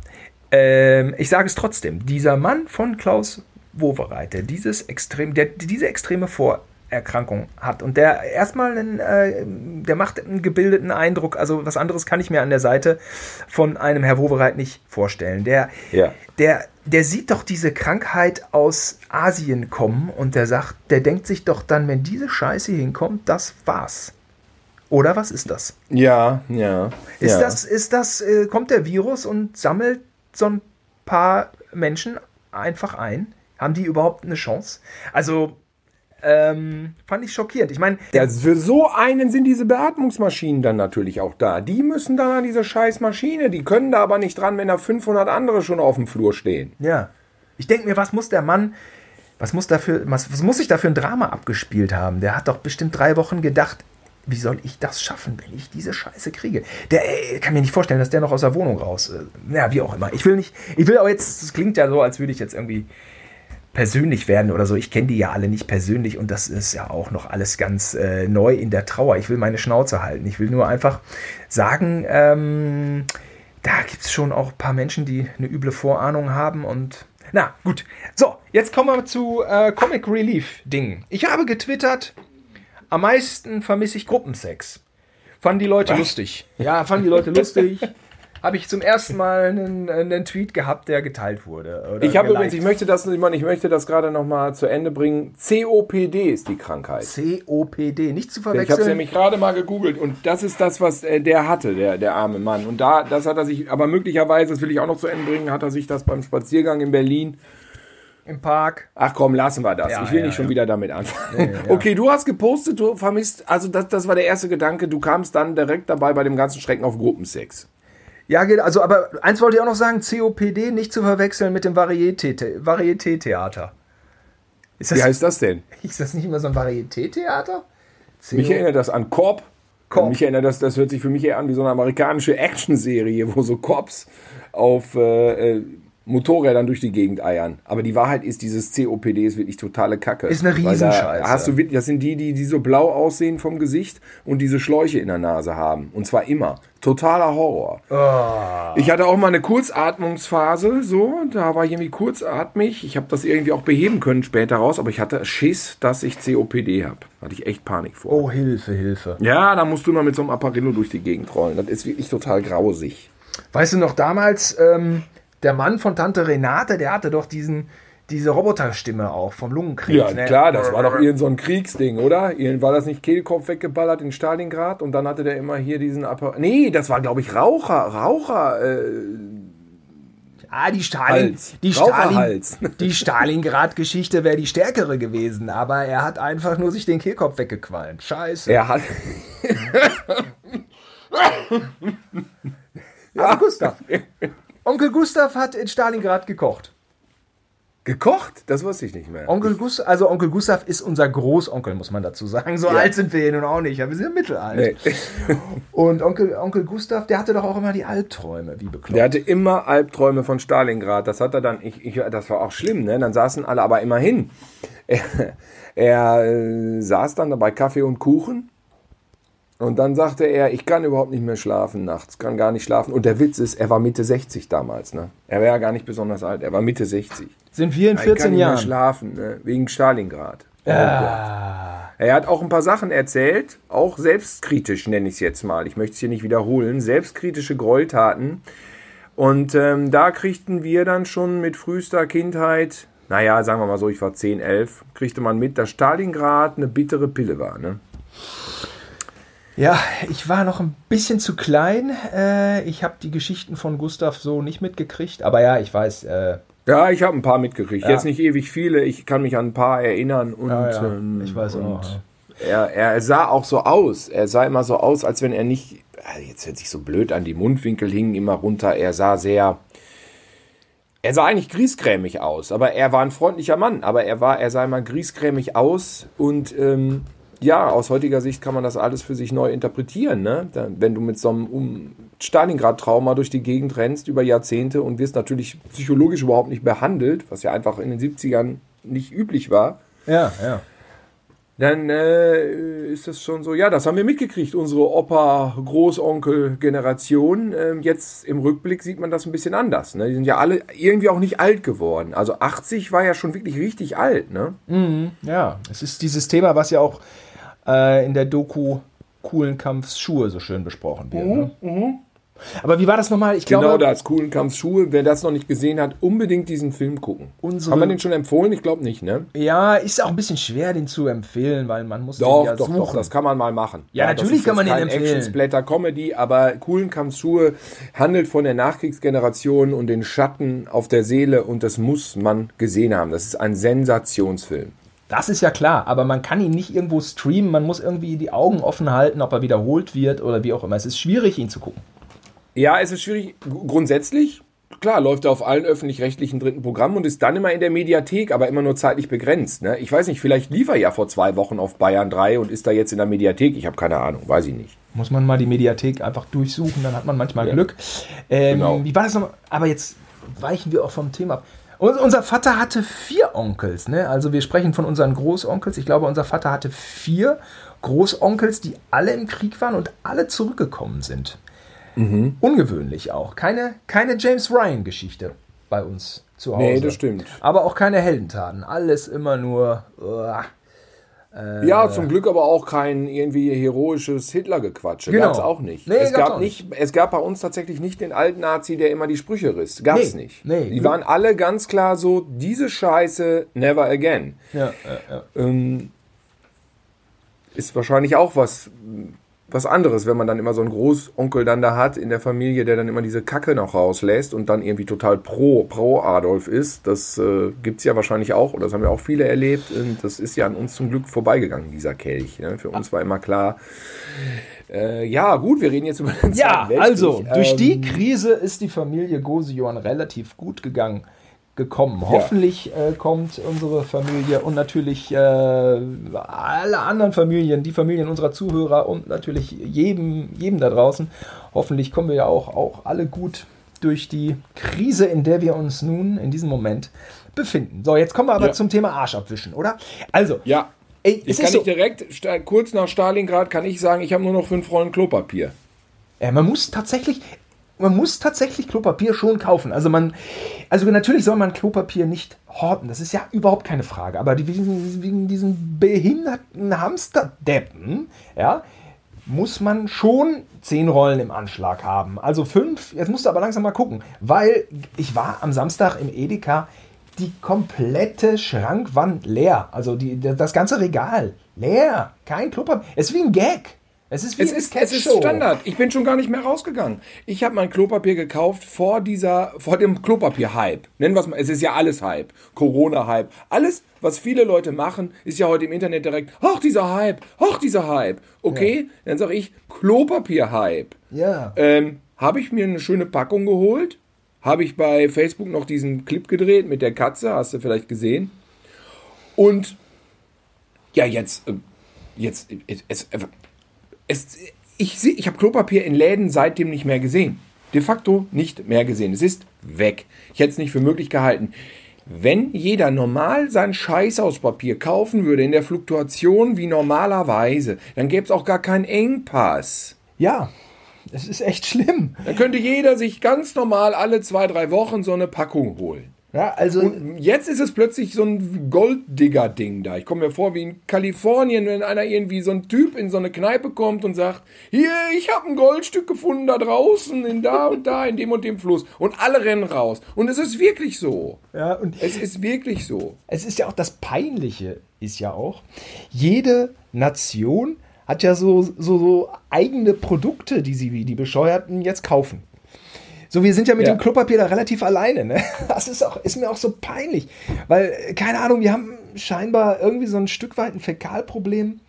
ähm, ich sage es trotzdem, dieser Mann von Klaus Wowereit, der dieses extrem, der diese extreme Vorerkrankung hat und der erstmal einen, äh, der macht einen gebildeten Eindruck, also was anderes kann ich mir an der Seite von einem Herr Wowereit nicht vorstellen. Der, Ja. der, der sieht doch diese Krankheit aus Asien kommen und der sagt, der denkt sich doch dann, wenn diese Scheiße hinkommt, das war's. Oder was ist das? Ja, ja. Ist ja. das, ist das, äh, kommt der Virus und sammelt so ein paar Menschen einfach ein? Haben die überhaupt eine Chance? Also, ähm, fand ich schockierend. Ich meine, Ja, für so einen sind diese Beatmungsmaschinen dann natürlich auch da. Die müssen dann an diese scheiß Maschine. Die können da aber nicht dran, wenn da 500 andere schon auf dem Flur stehen. Ja. Ich denke mir, was muss der Mann, was muss dafür, was, was muss sich da für ein Drama abgespielt haben? Der hat doch bestimmt drei Wochen gedacht, wie soll ich das schaffen, wenn ich diese Scheiße kriege? Der ey, kann mir nicht vorstellen, dass der noch aus der Wohnung raus. Äh, ja, wie auch immer. Ich will nicht, ich will aber jetzt, es klingt ja so, als würde ich jetzt irgendwie persönlich werden oder so. Ich kenne die ja alle nicht persönlich und das ist ja auch noch alles ganz äh, neu in der Trauer. Ich will meine Schnauze halten. Ich will nur einfach sagen, ähm, da gibt es schon auch ein paar Menschen, die eine üble Vorahnung haben und na gut. So, jetzt kommen wir zu äh, Comic Relief Dingen. Ich habe getwittert, am meisten vermisse ich Gruppensex. Fanden die Leute lustig. Ja, fanden die Leute lustig. Habe ich zum ersten Mal einen, einen Tweet gehabt, der geteilt wurde. oder Ich habe übrigens, ich möchte das, ich meine, ich möchte das gerade noch mal zu Ende bringen. COPD ist die Krankheit. COPD, nicht zu Ich habe es verwechseln. nämlich gerade mal gegoogelt und das ist das, was äh, der hatte, der, der arme Mann. Und da, das hat er sich, aber möglicherweise, das will ich auch noch zu Ende bringen, hat er sich das beim Spaziergang in Berlin Im Park. Ach komm, lassen wir das. Ja, ich will ja, nicht schon ja. wieder damit anfangen. Okay, du hast gepostet, du vermisst, also das, das war der erste Gedanke, du kamst dann direkt dabei bei dem ganzen Schrecken auf Gruppensex. Ja, geht- also, aber eins wollte ich auch noch sagen: COPD nicht zu verwechseln mit dem Varieté- Varieté-Theater. Das, Wie heißt das denn? ist das nicht immer so ein Varieté-Theater? Mich erinnert das an Corp. Corp. Mich erinnert das, das hört sich für mich eher an wie so eine amerikanische Actionserie, wo so Cops auf äh, äh, Motorrädern durch die Gegend eiern. Aber die Wahrheit ist, dieses COPD ist wirklich totale Kacke. Ist eine Riesenscheiße. Da hast du, das sind die, die, die so blau aussehen vom Gesicht und diese Schläuche in der Nase haben. Und zwar immer. Totaler Horror. Oh. Ich hatte auch mal eine Kurzatmungsphase, so, da war ich irgendwie kurzatmig. Ich habe das irgendwie auch beheben können später raus, aber ich hatte Schiss, dass ich COPD habe. Hatte ich echt Panik vor. Oh, Hilfe, Hilfe. Ja, da musst du mal mit so einem Apparillo durch die Gegend rollen. Das ist wirklich total grausig. Weißt du noch damals, ähm, der Mann von Tante Renate, der hatte doch diesen, diese Roboterstimme auch vom Lungenkrebs. Ja, ne? klar, das war doch irgend so ein Kriegsding, oder? War das nicht Kehlkopf weggeballert in Stalingrad und dann hatte der immer hier diesen Apparat. Nee, das war, glaube ich, Raucher, Raucher. Äh, Ah, die Stalin, die Stalin, die Stalingrad-Geschichte wäre die stärkere gewesen, aber er hat einfach nur sich den Kehlkopf weggequalmt. Scheiße. er hat. Aber Gustav. Onkel Gustav hat in Stalingrad gekocht. Gekocht? Das wusste ich nicht mehr. Onkel Gustav, also Onkel Gustav ist unser Großonkel, muss man dazu sagen. So Ja. alt sind wir hier nun auch nicht, wir sind ja mittelalt. Nee. Und Onkel, Onkel Gustav, der hatte doch auch immer die Albträume, wie bekloppt. Der hatte immer Albträume von Stalingrad. Das hat er dann, ich, ich, das war auch schlimm, ne? Dann saßen alle, aber immerhin. Er, er äh, saß dann dabei Kaffee und Kuchen. Und dann sagte er, ich kann überhaupt nicht mehr schlafen nachts, kann gar nicht schlafen. Und der Witz ist, er war Mitte 60 damals, ne? Er war ja gar nicht besonders alt, er war Mitte 60. Sind wir in Ich kann 14 nicht mehr Jahren? schlafen, ne? wegen Stalingrad. Oh Ah, Er hat auch ein paar Sachen erzählt, auch selbstkritisch nenne ich es jetzt mal. Ich möchte es hier nicht wiederholen. Selbstkritische Gräueltaten. Und ähm, da kriegten wir dann schon mit frühester Kindheit, naja, sagen wir mal so, ich war 10, 11, kriegte man mit, dass Stalingrad eine bittere Pille war. Ne? Ja, ich war noch ein bisschen zu klein. Äh, ich habe die Geschichten von Gustav so nicht mitgekriegt. Aber ja, ich weiß. Äh, Ja, ich habe ein paar mitgekriegt. Ja. Jetzt nicht ewig viele, ich kann mich an ein paar erinnern. Und, Ja, ja, ähm, ich weiß und auch. Er, er sah auch so aus. Er sah immer so aus, als wenn er nicht, ah, jetzt hört sich so blöd an, die Mundwinkel hingen immer runter. Er sah sehr, er sah eigentlich griesgrämig aus, aber er war ein freundlicher Mann. Aber er war, er sah immer griesgrämig aus und ähm, ja, aus heutiger Sicht kann man das alles für sich neu interpretieren. Ne? Wenn du mit so einem um Stalingrad-Trauma durch die Gegend rennst über Jahrzehnte und wirst natürlich psychologisch überhaupt nicht behandelt, was ja einfach in den 70ern nicht üblich war ja, ja. dann äh, ist das schon so, ja, das haben wir mitgekriegt, unsere Opa-Großonkel-Generation. Ähm, jetzt im Rückblick sieht man das ein bisschen anders. Ne? Die sind ja alle irgendwie auch nicht alt geworden. Also 80 war ja schon wirklich richtig alt. Ne? Ja, es ist dieses Thema, was ja auch äh, in der Doku Coolen Kampfs Schuhe so schön besprochen wird. Ne? Aber wie war das nochmal? Ich Genau, glaube, da ist coolen Kampf Schuhe. Wer das noch nicht gesehen hat, unbedingt diesen Film gucken. Unsere- Haben wir den schon empfohlen? Ich glaube nicht, ne? ja, ist auch ein bisschen schwer, den zu empfehlen, weil man muss Doch, den ja doch, suchen. doch, das kann man mal machen. Ja, das natürlich kann man den empfehlen. Action-Splatter-Comedy, aber Coolen Kampfschuhe handelt von der Nachkriegsgeneration und den Schatten auf der Seele und das muss man gesehen haben. Das ist ein Sensationsfilm. Das ist ja klar, aber man kann ihn nicht irgendwo streamen, man muss irgendwie die Augen offen halten, ob er wiederholt wird oder wie auch immer. Es ist schwierig, ihn zu gucken. Ja, es ist schwierig. Grundsätzlich, klar, läuft er auf allen öffentlich-rechtlichen dritten Programmen und ist dann immer in der Mediathek, aber immer nur zeitlich begrenzt. Ne? Ich weiß nicht, vielleicht lief er ja vor zwei Wochen auf Bayern 3 und ist da jetzt in der Mediathek. Ich habe keine Ahnung, weiß ich nicht. Muss man mal die Mediathek einfach durchsuchen, dann hat man manchmal Glück. Ähm, Genau. Wie war das nochmal? Aber jetzt weichen wir auch vom Thema ab. Und unser Vater hatte vier Onkels, ne? Also wir sprechen von unseren Großonkels. Ich glaube, unser Vater hatte vier Großonkels, die alle im Krieg waren und alle zurückgekommen sind. Mhm. Ungewöhnlich auch. Keine, keine James Ryan-Geschichte bei uns zu Hause. Nee, das stimmt. Aber auch keine Heldentaten. Alles immer nur. Uah. Ja, zum Glück aber auch kein irgendwie heroisches Hitlergequatsche. Genau. Gab's auch nicht. Nee, es, gab auch nicht. es gab bei uns tatsächlich nicht den alten Nazi, der immer die Sprüche riss. Gab's Nee, nicht. nee. Die waren alle ganz klar so, diese Scheiße never again. Ja, ja, ja. Ähm, ist wahrscheinlich auch was, was anderes, wenn man dann immer so einen Großonkel dann da hat in der Familie, der dann immer diese Kacke noch rauslässt und dann irgendwie total pro, pro Adolf ist. Das äh, gibt's ja wahrscheinlich auch, oder das haben ja auch viele erlebt. Und das ist ja an uns zum Glück vorbeigegangen, dieser Kelch. Ne? Für uns war immer klar, äh, ja gut, wir reden jetzt über den Ja, also durch Ähm, die Krise ist die Familie Gosejohann relativ gut gegangen gekommen. Hoffentlich äh, kommt unsere Familie und natürlich äh, alle anderen Familien, die Familien unserer Zuhörer und natürlich jedem, jedem da draußen. Hoffentlich kommen wir ja auch, auch alle gut durch die Krise, in der wir uns nun in diesem Moment befinden. So, jetzt kommen wir aber Ja. zum Thema Arsch abwischen, oder? Also, Ja. ey, Ich kann so, nicht direkt, kurz nach Stalingrad kann ich sagen, ich habe nur noch fünf Rollen Klopapier. Ja, man muss tatsächlich, man muss tatsächlich Klopapier schon kaufen. Also man, also natürlich soll man Klopapier nicht horten. Das ist ja überhaupt keine Frage. Aber wegen diesen behinderten Hamsterdeppen, ja, muss man schon zehn Rollen im Anschlag haben. Also fünf, jetzt musst du aber langsam mal gucken, weil ich war am Samstag im Edeka, die komplette Schrankwand leer. Also die, das ganze Regal leer. Kein Klopapier. Es ist wie ein Gag. Es ist wie Es ist, es ist. Standard. Ich bin schon gar nicht mehr rausgegangen. Ich habe mein Klopapier gekauft vor dieser, vor dem Klopapier-Hype. Nennen wir es mal. Es ist ja alles Hype. Corona-Hype. Alles, was viele Leute machen, ist ja heute im Internet direkt, ach, dieser Hype, ach, dieser Hype. Okay, dann sage ich Klopapier-Hype. Ja. Ähm, habe ich mir eine schöne Packung geholt. Habe ich bei Facebook noch diesen Clip gedreht mit der Katze, hast du vielleicht gesehen. Und ja, jetzt, äh, jetzt, äh, es, es, ich, ich habe Klopapier in Läden seitdem nicht mehr gesehen. De facto nicht mehr gesehen. Es ist weg. Ich hätte es nicht für möglich gehalten. Wenn jeder normal sein Scheiß aus Papier kaufen würde in der Fluktuation wie normalerweise, dann gäbe es auch gar keinen Engpass. Ja, es ist echt schlimm. Dann könnte jeder sich ganz normal alle zwei, drei Wochen so eine Packung holen. Ja, also Jetzt ist es plötzlich so ein Golddigger-Ding da. Ich komme mir vor wie in Kalifornien, wenn einer irgendwie so ein Typ in so eine Kneipe kommt und sagt, hier, ich habe ein Goldstück gefunden da draußen, in da und da, in dem und dem Fluss. Und alle rennen raus. Und es ist wirklich so. ja, und Es ist wirklich so. es ist ja auch das Peinliche, ist ja auch, jede Nation hat ja so, so, so eigene Produkte, die sie wie die Bescheuerten jetzt kaufen. So, wir sind ja mit Ja. dem Klopapier da relativ alleine. Ne? Das ist, auch, ist mir auch so peinlich. Weil, äh, keine Ahnung, wir haben scheinbar irgendwie so ein Stück weit ein Fäkalproblem.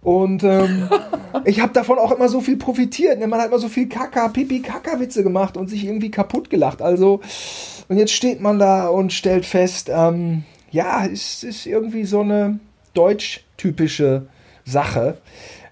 Und ähm, ich habe davon auch immer so viel profitiert. Ne? Man hat immer so viel Kaka, Pipi, Kaka-Witze gemacht und sich irgendwie kaputt gelacht. Also, und jetzt steht man da und stellt fest, ähm, ja, es ist irgendwie so eine deutsch-typische Sache.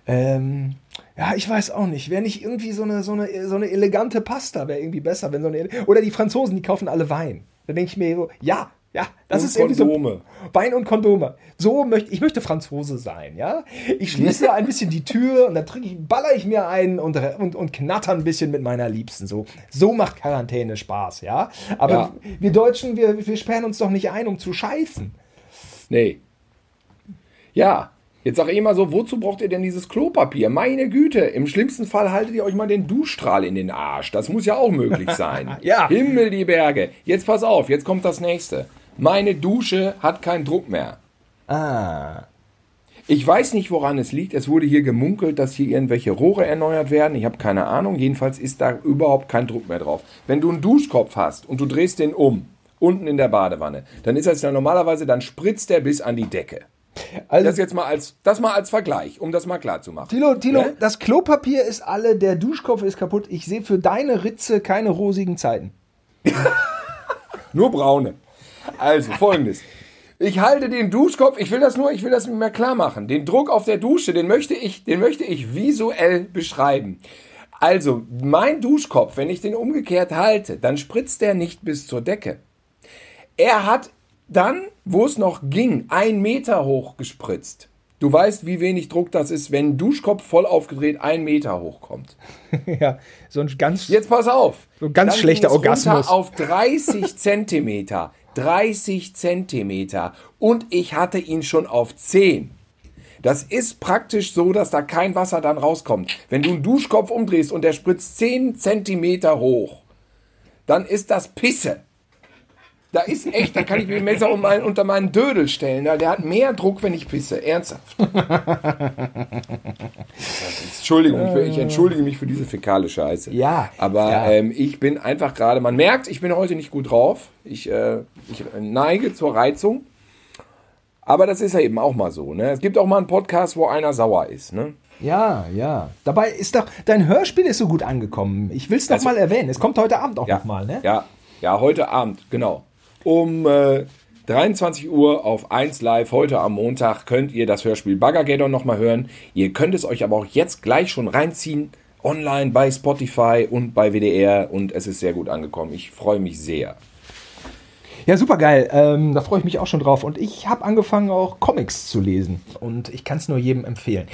Ähm, ja, ich weiß auch nicht. Wäre nicht irgendwie so eine, so eine, so eine elegante Pasta, wäre irgendwie besser. Wenn so eine, oder die Franzosen, die kaufen alle Wein. Da denke ich mir so, ja, ja, das Und ist irgendwie Kondome. so. Wein und Kondome. So möchte ich möchte Franzose sein, ja. Ich schließe ein bisschen die Tür und dann trinke ich, baller ich mir einen und, und, und knatter ein bisschen mit meiner Liebsten. So, so macht Quarantäne Spaß, ja. Aber Ja. wir Deutschen, wir, wir sperren uns doch nicht ein, um zu scheißen. Nee. Ja, jetzt sag ich immer so, wozu braucht ihr denn dieses Klopapier? Meine Güte, im schlimmsten Fall haltet ihr euch mal den Duschstrahl in den Arsch. Das muss ja auch möglich sein. Ja. Himmel die Berge. Jetzt pass auf, jetzt kommt das nächste. Meine Dusche hat keinen Druck mehr. Ah. Ich weiß nicht, woran es liegt. Es wurde hier gemunkelt, dass hier irgendwelche Rohre erneuert werden. Ich habe keine Ahnung. Jedenfalls ist da überhaupt kein Druck mehr drauf. Wenn du einen Duschkopf hast und du drehst den um, unten in der Badewanne, dann ist das ja normalerweise, dann spritzt der bis an die Decke. Also, Das jetzt mal als, das mal als Vergleich, um das mal klar zu machen. Tilo, Tilo, Ne? das Klopapier ist alle, der Duschkopf ist kaputt. Ich sehe für deine Ritze keine rosigen Zeiten. Nur braune. Also, folgendes. Ich halte den Duschkopf, ich will das nur, ich will das mir klar machen. Den Druck auf der Dusche, den möchte ich, den möchte ich visuell beschreiben. Also, mein Duschkopf, wenn ich den umgekehrt halte, dann spritzt der nicht bis zur Decke. Er hat dann, wo es noch ging, ein Meter hoch gespritzt. Du weißt, wie wenig Druck das ist, wenn ein Duschkopf voll aufgedreht ein Meter hoch kommt. ja, so ein ganz. Jetzt pass auf. So ganz Dann schlechter Orgasmus. Auf 30 Zentimeter. 30 Zentimeter. Und ich hatte ihn schon auf 10. Das ist praktisch so, dass da kein Wasser dann rauskommt. Wenn du einen Duschkopf umdrehst und der spritzt 10 Zentimeter hoch, dann ist das Pisse. Da ist echt, da kann ich mir Messer um mein, unter meinen Dödel stellen. Da- Der hat mehr Druck, wenn ich pisse. Ernsthaft. Entschuldigung, ich, ich entschuldige mich für diese fäkale Scheiße. Ja, Aber ja. Ähm, ich bin einfach gerade, man merkt, ich bin heute nicht gut drauf. Ich, äh, ich neige zur Reizung. Aber das ist ja eben auch mal so. Ne? Es gibt auch mal einen Podcast, wo einer sauer ist. Ne? Ja, ja. Dabei ist doch, dein Hörspiel ist so gut angekommen. Ich will es Also- mal erwähnen. Es kommt heute Abend auch Ja, noch mal, ne? ja, ja, heute Abend, genau. Um äh, 23 Uhr auf 1 Live, heute am Montag, könnt ihr das Hörspiel Baggergeddon nochmal hören. Ihr könnt es euch aber auch jetzt gleich schon reinziehen, online bei Spotify und bei WDR und es ist sehr gut angekommen. Ich freue mich sehr. Ja, super geil. Ähm, da freue ich mich auch schon drauf. Und ich habe angefangen, auch Comics zu lesen. Und ich kann es nur jedem empfehlen.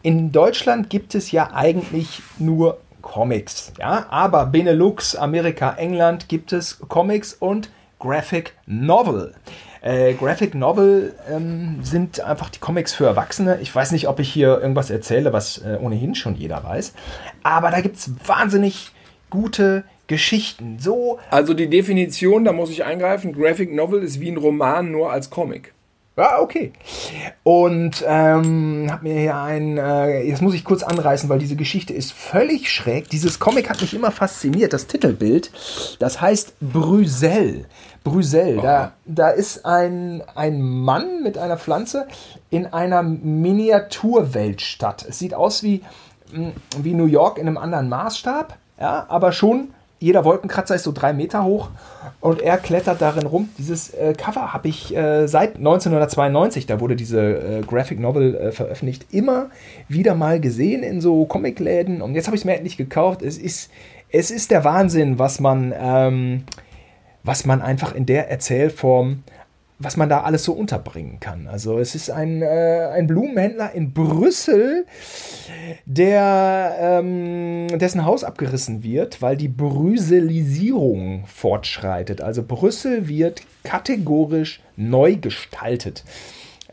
In Deutschland gibt es ja eigentlich nur Comics. Ja, aber Benelux, Amerika, England gibt es Comics und Graphic Novel. Äh, Graphic Novel ähm, sind einfach die Comics für Erwachsene. Ich weiß nicht, ob ich hier irgendwas erzähle, was äh, ohnehin schon jeder weiß. Aber da gibt es wahnsinnig gute Geschichten. So. Also die Definition, da muss ich eingreifen, Graphic Novel ist wie ein Roman nur als Comic. Ja, okay. Und ähm, hab mir hier ein, äh, jetzt muss ich kurz anreißen, weil diese Geschichte ist völlig schräg. Dieses Comic hat mich immer fasziniert, das Titelbild. Das heißt Brüssel. Brüssel. Da, da ist ein, ein Mann mit einer Pflanze in einer Miniaturweltstadt. Es sieht aus wie, mh, wie New York in einem anderen Maßstab, ja, aber schon jeder Wolkenkratzer ist so drei Meter hoch und er klettert darin rum. Dieses äh, Cover habe ich äh, seit 1992, da wurde diese äh, Graphic Novel äh, veröffentlicht, immer wieder mal gesehen in so Comicläden und jetzt habe ich es mir endlich gekauft. Es ist, es ist der Wahnsinn, was man, ähm, was man einfach in der Erzählform was man da alles so unterbringen kann. Also es ist ein, äh, ein Blumenhändler in Brüssel, der ähm, dessen Haus abgerissen wird, weil die Brüsselisierung fortschreitet. Also Brüssel wird kategorisch neu gestaltet.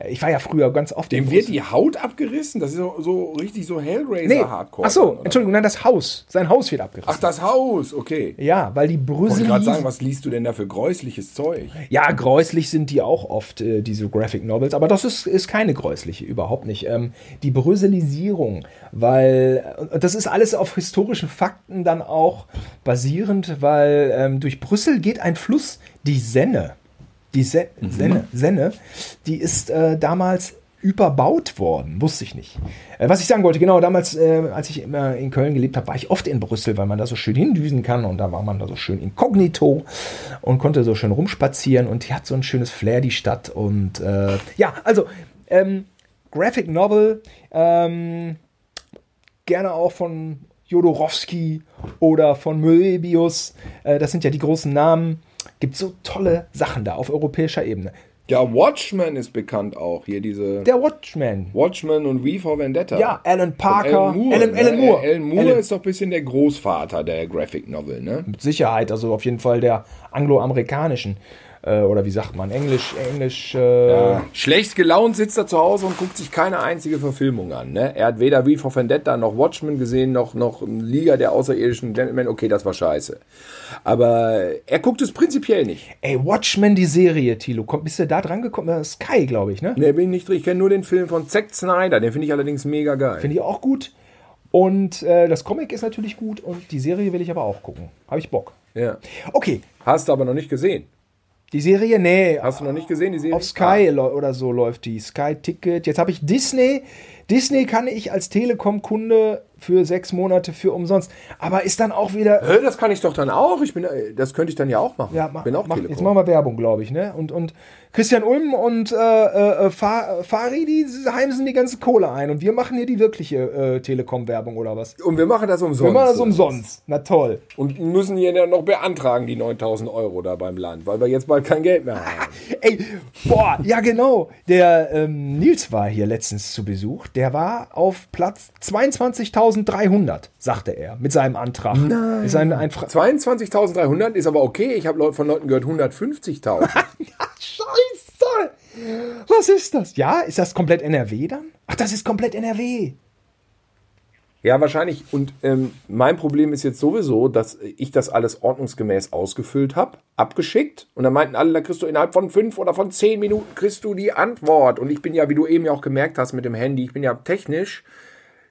Ich war ja früher ganz oft Dem wird Brüssel. die Haut abgerissen? Das ist so, so richtig so Nee, Hellraiser-Hardcore. ach so? Entschuldigung, nein, das Haus. Sein Haus wird abgerissen. Ach, das Haus, okay. ja, weil die Ich wollte gerade sagen, was liest du denn da für gräusliches Zeug? Ja, gräuslich sind die auch oft, äh, diese Graphic Novels, aber das ist, ist keine gräusliche, überhaupt nicht. Ähm, die Brüsselisierung, weil äh, das ist alles auf historischen Fakten dann auch basierend, weil ähm, durch Brüssel geht ein Fluss, die Senne. Die Se Senne, Senne, die ist äh, damals überbaut worden, wusste ich nicht. Äh, was ich sagen wollte, genau, damals, äh, als ich immer in Köln gelebt habe, war ich oft in Brüssel, weil man da so schön hindüsen kann und da war man da so schön inkognito und konnte so schön rumspazieren und die hat so ein schönes Flair, die Stadt und äh, ja, also ähm, Graphic Novel, ähm, gerne auch von Jodorowsky oder von Möbius, äh, das sind ja die großen Namen, gibt so tolle Sachen da auf europäischer Ebene. Ja, Watchmen ist bekannt auch. Hier diese Der Watchman, Watchmen und V for Vendetta. ja, Alan Parker, Alan Moore. Alan, ne? Alan Moore. Alan Moore Alan- ist doch ein bisschen der Großvater der Graphic Novel, ne? mit Sicherheit, also auf jeden Fall der angloamerikanischen äh, oder wie sagt man, Englisch, Englisch. Äh, Ja. Schlecht gelaunt sitzt er zu Hause und guckt sich keine einzige Verfilmung an. Ne? Er hat weder V for Vendetta noch Watchmen gesehen, noch, noch Liga der außerirdischen Gentlemen. Okay, das war scheiße. Aber er guckt es prinzipiell nicht. Ey, Watchmen, die Serie, Tilo, komm, bist du da dran gekommen? Sky, glaube ich, ne? Ne, bin ich nicht drin. Ich kenne nur den Film von Zack Snyder. Den finde ich allerdings mega geil. Finde ich auch gut. Und äh, das Comic ist natürlich gut und die Serie will ich aber auch gucken. Habe ich Bock. ja. Okay, Hast du aber noch nicht gesehen. Die Serie, nee, Hast du noch nicht gesehen, die Serie? auf Sky lo- oder so läuft die. Sky Ticket. Jetzt habe ich Disney. Disney kann ich als Telekom-Kunde für sechs Monate für umsonst. Aber ist dann auch wieder. Hä, das kann ich doch dann auch. Ich bin, äh, das könnte ich dann ja auch machen. Ja, mach, bin auch mach, Telekom. jetzt machen wir Werbung, glaube ich, ne? Und, und Christian Ulm und äh, äh, Fa- Fari, die heimsen die ganze Kohle ein. Und wir machen hier die wirkliche äh, Telekom-Werbung oder was? Und wir machen das umsonst. Wir machen das umsonst. Na toll. Und müssen hier dann noch beantragen, die 9000 Euro da beim Land, weil wir jetzt bald kein Geld mehr haben. Ey, boah, ja genau. Der ähm, Nils war hier letztens zu Besuch. Der war auf Platz 22.300, sagte er, mit seinem Antrag. Nein. Ist ein, ein Fra 22.300 ist aber okay. Ich habe von Leuten gehört 150.000. Scheiße! Was ist das? Ja, ist das komplett NRW dann? Ach, das ist komplett NRW. Ja, wahrscheinlich. Und ähm, mein Problem ist jetzt sowieso, dass ich das alles ordnungsgemäß ausgefüllt habe, abgeschickt. Und dann meinten alle, da kriegst du innerhalb von fünf oder von zehn Minuten kriegst du die Antwort. Und ich bin ja, wie du eben ja auch gemerkt hast mit dem Handy, ich bin ja technisch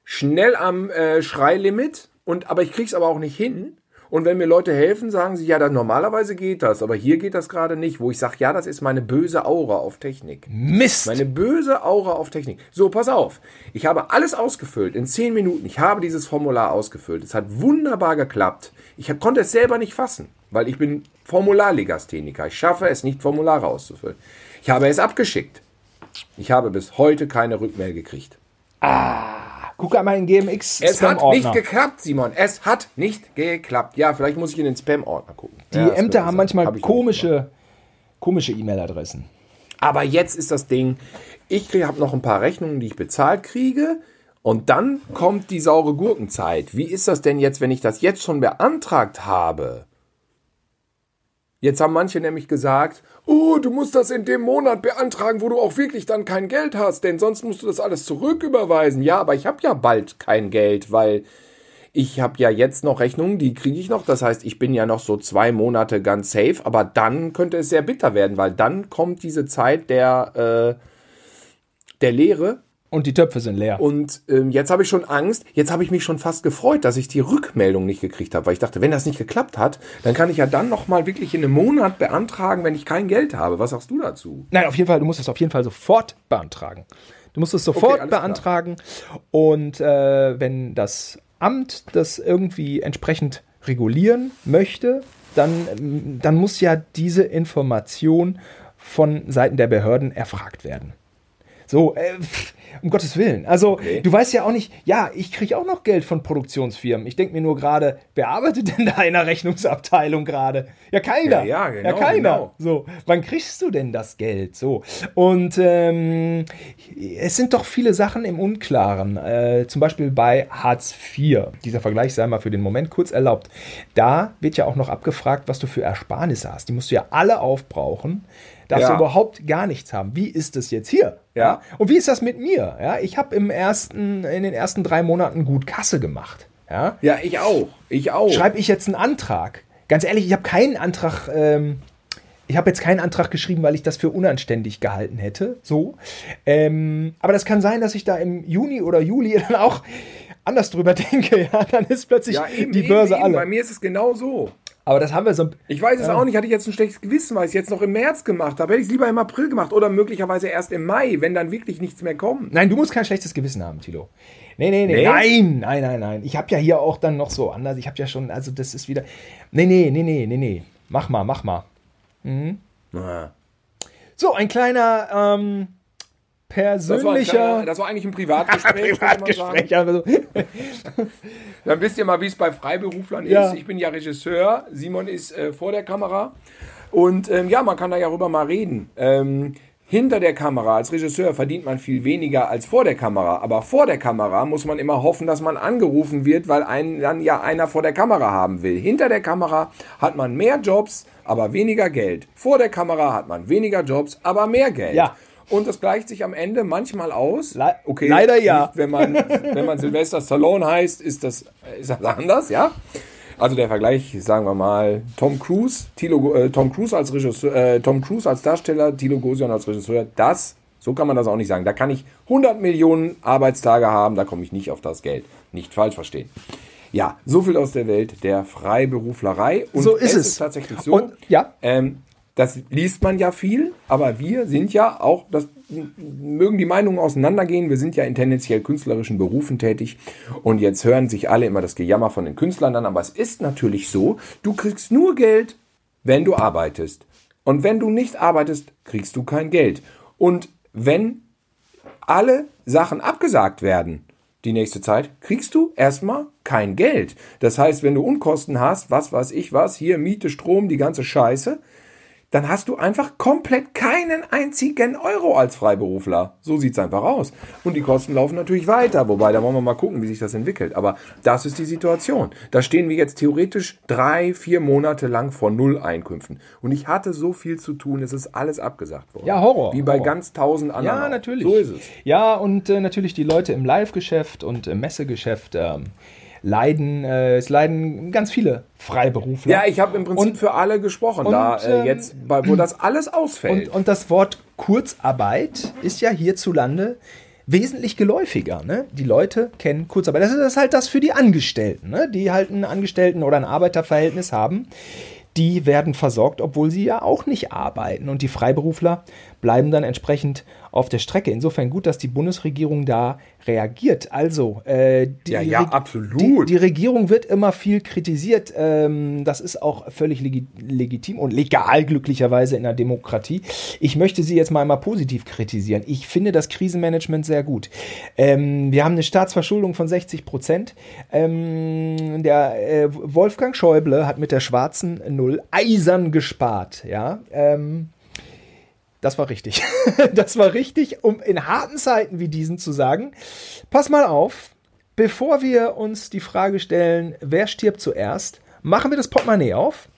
schnell am äh, Schreilimit. Und, aber ich krieg's aber auch nicht hin. Und wenn mir Leute helfen, sagen sie, ja, dann normalerweise geht das, aber hier geht das gerade nicht, wo ich sage, ja, das ist meine böse Aura auf Technik. Mist. Meine böse Aura auf Technik. So, pass auf. Ich habe alles ausgefüllt in zehn Minuten. Ich habe dieses Formular ausgefüllt. Es hat wunderbar geklappt. Ich konnte es selber nicht fassen, weil ich bin Formularlegastheniker. Ich schaffe es nicht, Formulare auszufüllen. Ich habe es abgeschickt. Ich habe bis heute keine Rückmeldung gekriegt. Guck einmal in GMX Es hat nicht geklappt, Simon. Es hat nicht geklappt. Ja, vielleicht muss ich in den Spam-Ordner gucken. Die ja, Ämter haben manchmal Hab komische, komische E-Mail-Adressen. Aber jetzt ist das Ding, ich habe noch ein paar Rechnungen, die ich bezahlt kriege. Und dann kommt die saure Gurkenzeit. Wie ist das denn jetzt, wenn ich das jetzt schon beantragt habe? Jetzt haben manche nämlich gesagt, oh, du musst das in dem Monat beantragen, wo du auch wirklich dann kein Geld hast, denn sonst musst du das alles zurücküberweisen. Ja, aber ich habe ja bald kein Geld, weil ich habe ja jetzt noch Rechnungen, die kriege ich noch. Das heißt, ich bin ja noch so zwei Monate ganz safe, aber dann könnte es sehr bitter werden, weil dann kommt diese Zeit der, äh, der Lehre Und die Töpfe sind leer. und ähm, jetzt habe ich schon Angst. Jetzt habe ich mich schon fast gefreut, dass ich die Rückmeldung nicht gekriegt habe, weil ich dachte, wenn das nicht geklappt hat, dann kann ich ja dann noch mal wirklich in einem Monat beantragen, wenn ich kein Geld habe. Was sagst du dazu? Nein, auf jeden Fall, du musst es auf jeden Fall sofort beantragen. Du musst es sofort klar. beantragen. Und äh, wenn das Amt das irgendwie entsprechend regulieren möchte, dann, dann muss ja diese Information von Seiten der Behörden erfragt werden. So, äh, pff, um Gottes Willen. Also, du weißt ja auch nicht, ja, ich kriege auch noch Geld von Produktionsfirmen. Ich denke mir nur gerade, wer arbeitet denn da in der Rechnungsabteilung gerade? Ja, keiner. Ja, ja, genau, ja, keiner. genau. So, wann kriegst du denn das Geld? So. Und ähm, es sind doch viele Sachen im Unklaren. Äh, zum Beispiel bei Hartz IV. Dieser Vergleich sei mal für den Moment kurz erlaubt. Da wird ja auch noch abgefragt, was du für Ersparnisse hast. Die musst du ja alle aufbrauchen. Darfst Ja. du überhaupt gar nichts haben. Wie ist es jetzt hier? Ja. Und wie ist das mit mir? Ja, ich habe im ersten, in den ersten drei Monaten gut Kasse gemacht. Ja. Ja, ich auch. Ich auch. Schreibe ich jetzt einen Antrag? Ganz ehrlich, ich habe keinen Antrag. Ähm, ich habe jetzt keinen Antrag geschrieben, weil ich das für unanständig gehalten hätte. So. Ähm, aber das kann sein, dass ich da im Juni oder Juli dann auch anders drüber denke. Ja, dann ist plötzlich ja, eben, die Börse eben. alle. Bei mir ist es genau so. Aber das haben wir so. Ich weiß es auch nicht, hatte ich jetzt ein schlechtes Gewissen, weil ich es jetzt noch im März gemacht habe. Hätte ich es lieber im April gemacht oder möglicherweise erst im Mai, wenn dann wirklich nichts mehr kommt. Nein, du musst kein schlechtes Gewissen haben, Tilo. Nee, nee, nee. Nee? Nein, nein, nein, nein. Ich habe ja hier auch dann noch so anders. Ich habe ja schon, also das ist wieder. Nee, nee, nee, nee, nee, nee. Mach mal, mach mal. Ah. So, ein kleiner ähm, Das war, ein persönlicher kleiner, das war eigentlich ein Privatgespräch. Privatgespräch. Also, Dann wisst ihr mal, wie es bei Freiberuflern Ja. ist. Ich bin ja Regisseur, Simon ist äh, vor der Kamera. Und ähm, ja, man kann da ja rüber mal reden. Ähm, hinter der Kamera als Regisseur verdient man viel weniger als vor der Kamera. Aber vor der Kamera muss man immer hoffen, dass man angerufen wird, weil einen dann ja einer vor der Kamera haben will. Hinter der Kamera hat man mehr Jobs, aber weniger Geld. Vor der Kamera hat man weniger Jobs, aber mehr Geld. Ja. Und das gleicht sich am Ende manchmal aus. Le- leider ja. Wenn man, wenn man Sylvester Stallone heißt, ist das, ist das anders, ja? Also der Vergleich, sagen wir mal, Tom Cruise, Thilo, äh, Tom Cruise als Regisseur, äh, Tom Cruise als Darsteller, Thilo Gosion als Regisseur, das, so kann man das auch nicht sagen. Da kann ich 100 Millionen Arbeitstage haben, da komme ich nicht auf das Geld. Nicht falsch verstehen. Ja, so viel aus der Welt der Freiberuflerei. Und So ist es. ist tatsächlich so. Und- ja. Ähm, das liest man ja viel, aber wir sind ja auch, das mögen die Meinungen auseinandergehen, wir sind ja in tendenziell künstlerischen Berufen tätig und jetzt hören sich alle immer das Gejammer von den Künstlern an, aber es ist natürlich so, du kriegst nur Geld, wenn du arbeitest. Und wenn du nicht arbeitest, kriegst du kein Geld. Und wenn alle Sachen abgesagt werden, die nächste Zeit, kriegst du erstmal kein Geld. Das heißt, wenn du Unkosten hast, was weiß ich was, hier Miete, Strom, die ganze Scheiße, dann hast du einfach komplett keinen einzigen Euro als Freiberufler. So sieht's einfach aus. Und die Kosten laufen natürlich weiter, wobei da wollen wir mal gucken, wie sich das entwickelt. Aber das ist die Situation. Da stehen wir jetzt theoretisch drei, vier Monate lang vor Null Einkünften. Und ich hatte so viel zu tun, es ist alles abgesagt worden. Ja, Horror, Wie bei Horror. ganz tausend anderen. ja, natürlich. So ist es. Ja, und äh, natürlich die Leute im Live-Geschäft und im Messegeschäft ähm, leiden, äh, es leiden ganz viele Freiberufler. Ja, ich habe im Prinzip Und- für alle gesprochen, da und, äh, ähm, jetzt, wo das alles ausfällt. Und, und das Wort Kurzarbeit ist ja hierzulande wesentlich geläufiger. Ne? Die Leute kennen Kurzarbeit. Das ist, halt das für die Angestellten, ne? die halt ein Angestellten- oder ein Arbeiterverhältnis haben. Die werden versorgt, obwohl sie ja auch nicht arbeiten. Und die Freiberufler bleiben dann entsprechend auf der Strecke. Insofern gut, dass die Bundesregierung da reagiert. Also, äh, die, Ja, ja, absolut. Die, die Regierung wird immer viel kritisiert. Ähm, das ist auch völlig legi legitim und legal, glücklicherweise in der Demokratie. Ich möchte sie jetzt mal mal positiv kritisieren. Ich finde das Krisenmanagement sehr gut. Ähm, wir haben eine Staatsverschuldung von 60 Prozent. Ähm, der äh, Wolfgang Schäuble hat mit der schwarzen Null eisern gespart. Ja. Ähm, das war richtig. das war richtig, um in harten Zeiten wie diesen zu sagen, pass mal auf, bevor wir uns die Frage stellen, wer stirbt zuerst, machen wir das Portemonnaie auf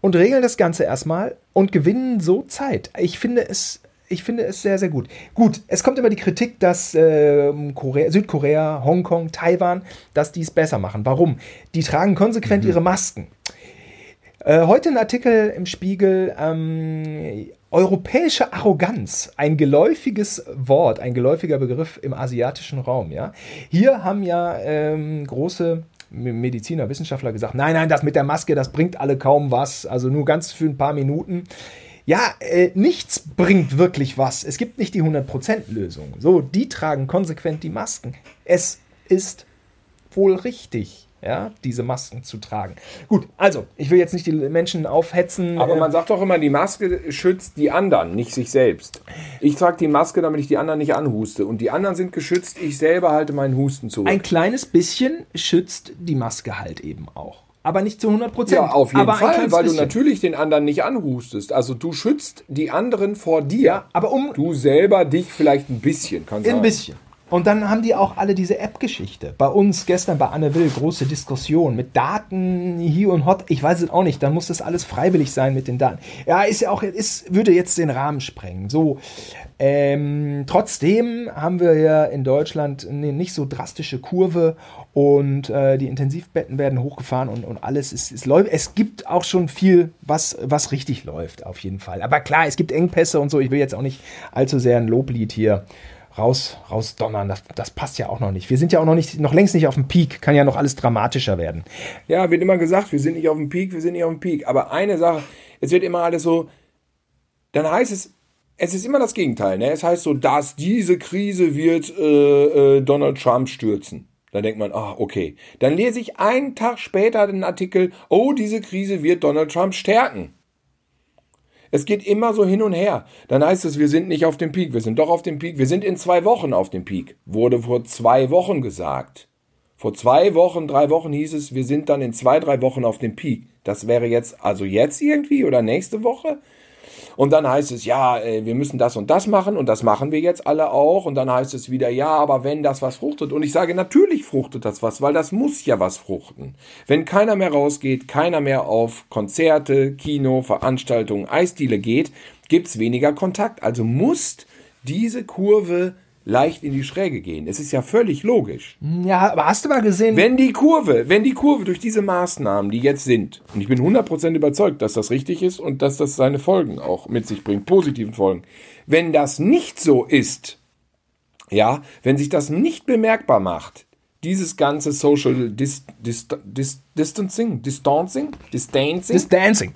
und regeln das Ganze erstmal und gewinnen so Zeit. Ich finde es ich finde es sehr, sehr gut. Gut, es kommt immer die Kritik, dass äh, Korea, Südkorea, Hongkong, Taiwan, dass die es besser machen. Warum? Die tragen konsequent mhm. ihre Masken. Äh, heute ein Artikel im Spiegel, ähm, europäische Arroganz, ein geläufiges Wort, ein geläufiger Begriff im asiatischen Raum. Ja? Hier haben ja ähm, große Mediziner, Wissenschaftler gesagt, nein, nein, das mit der Maske, das bringt alle kaum was, also nur ganz für ein paar Minuten. Ja, äh, nichts bringt wirklich was. Es gibt nicht die 100%-Lösung. So, die tragen konsequent die Masken. Es ist wohl richtig ja, diese Masken zu tragen. Gut, also, ich will jetzt nicht die Menschen aufhetzen. Aber man sagt doch immer, die Maske schützt die anderen, nicht sich selbst. Ich trage die Maske, damit ich die anderen nicht anhuste. Und die anderen sind geschützt, ich selber halte meinen Husten zurück. Ein kleines bisschen schützt die Maske halt eben auch. Aber nicht zu 100 Prozent. Ja, auf jeden Fall, weil bisschen. du natürlich den anderen nicht anhustest. Also du schützt die anderen vor dir. Ja, aber um. Du selber dich vielleicht ein bisschen, kann sein. Ein bisschen. Und dann haben die auch alle diese App-Geschichte. Bei uns gestern bei Anne Will große Diskussion mit Daten hier und hot. Ich weiß es auch nicht. Dann muss das alles freiwillig sein mit den Daten. Ja, ist ja auch, ist, würde jetzt den Rahmen sprengen. So. Ähm, trotzdem haben wir ja in Deutschland eine nicht so drastische Kurve und äh, die Intensivbetten werden hochgefahren und, und alles ist, ist läuft. Es gibt auch schon viel, was, was richtig läuft, auf jeden Fall. Aber klar, es gibt Engpässe und so. Ich will jetzt auch nicht allzu sehr ein Loblied hier raus, rausdonnern. Das, das passt ja auch noch nicht. Wir sind ja auch noch nicht, noch längst nicht auf dem Peak. Kann ja noch alles dramatischer werden. Ja, wird immer gesagt, wir sind nicht auf dem Peak, wir sind nicht auf dem Peak. Aber eine Sache, es wird immer alles so, dann heißt es, es ist immer das Gegenteil. Ne? Es heißt so, dass diese Krise wird äh, äh, Donald Trump stürzen. Da denkt man, ah, okay. Dann lese ich einen Tag später den Artikel, oh, diese Krise wird Donald Trump stärken. Es geht immer so hin und her. Dann heißt es, wir sind nicht auf dem Peak, wir sind doch auf dem Peak, wir sind in zwei Wochen auf dem Peak. Wurde vor zwei Wochen gesagt. Vor zwei Wochen, drei Wochen hieß es, wir sind dann in zwei, drei Wochen auf dem Peak. Das wäre jetzt also jetzt irgendwie oder nächste Woche? Und dann heißt es, ja, äh, wir müssen das und das machen und das machen wir jetzt alle auch. Und dann heißt es wieder, ja, aber wenn das was fruchtet. Und ich sage, natürlich fruchtet das was, weil das muss ja was fruchten. Wenn keiner mehr rausgeht, keiner mehr auf Konzerte, Kino, Veranstaltungen, Eisdiele geht, gibt's weniger Kontakt. Also muss diese Kurve leicht in die Schräge gehen. Es ist ja völlig logisch. Ja, aber hast du mal gesehen? Wenn die Kurve, wenn die Kurve durch diese Maßnahmen, die jetzt sind, und ich bin 100% überzeugt, dass das richtig ist und dass das seine Folgen auch mit sich bringt, positiven Folgen. Wenn das nicht so ist, ja, wenn sich das nicht bemerkbar macht, dieses ganze Social dis, dis, dis, Distancing, Distancing, Distancing, Distancing,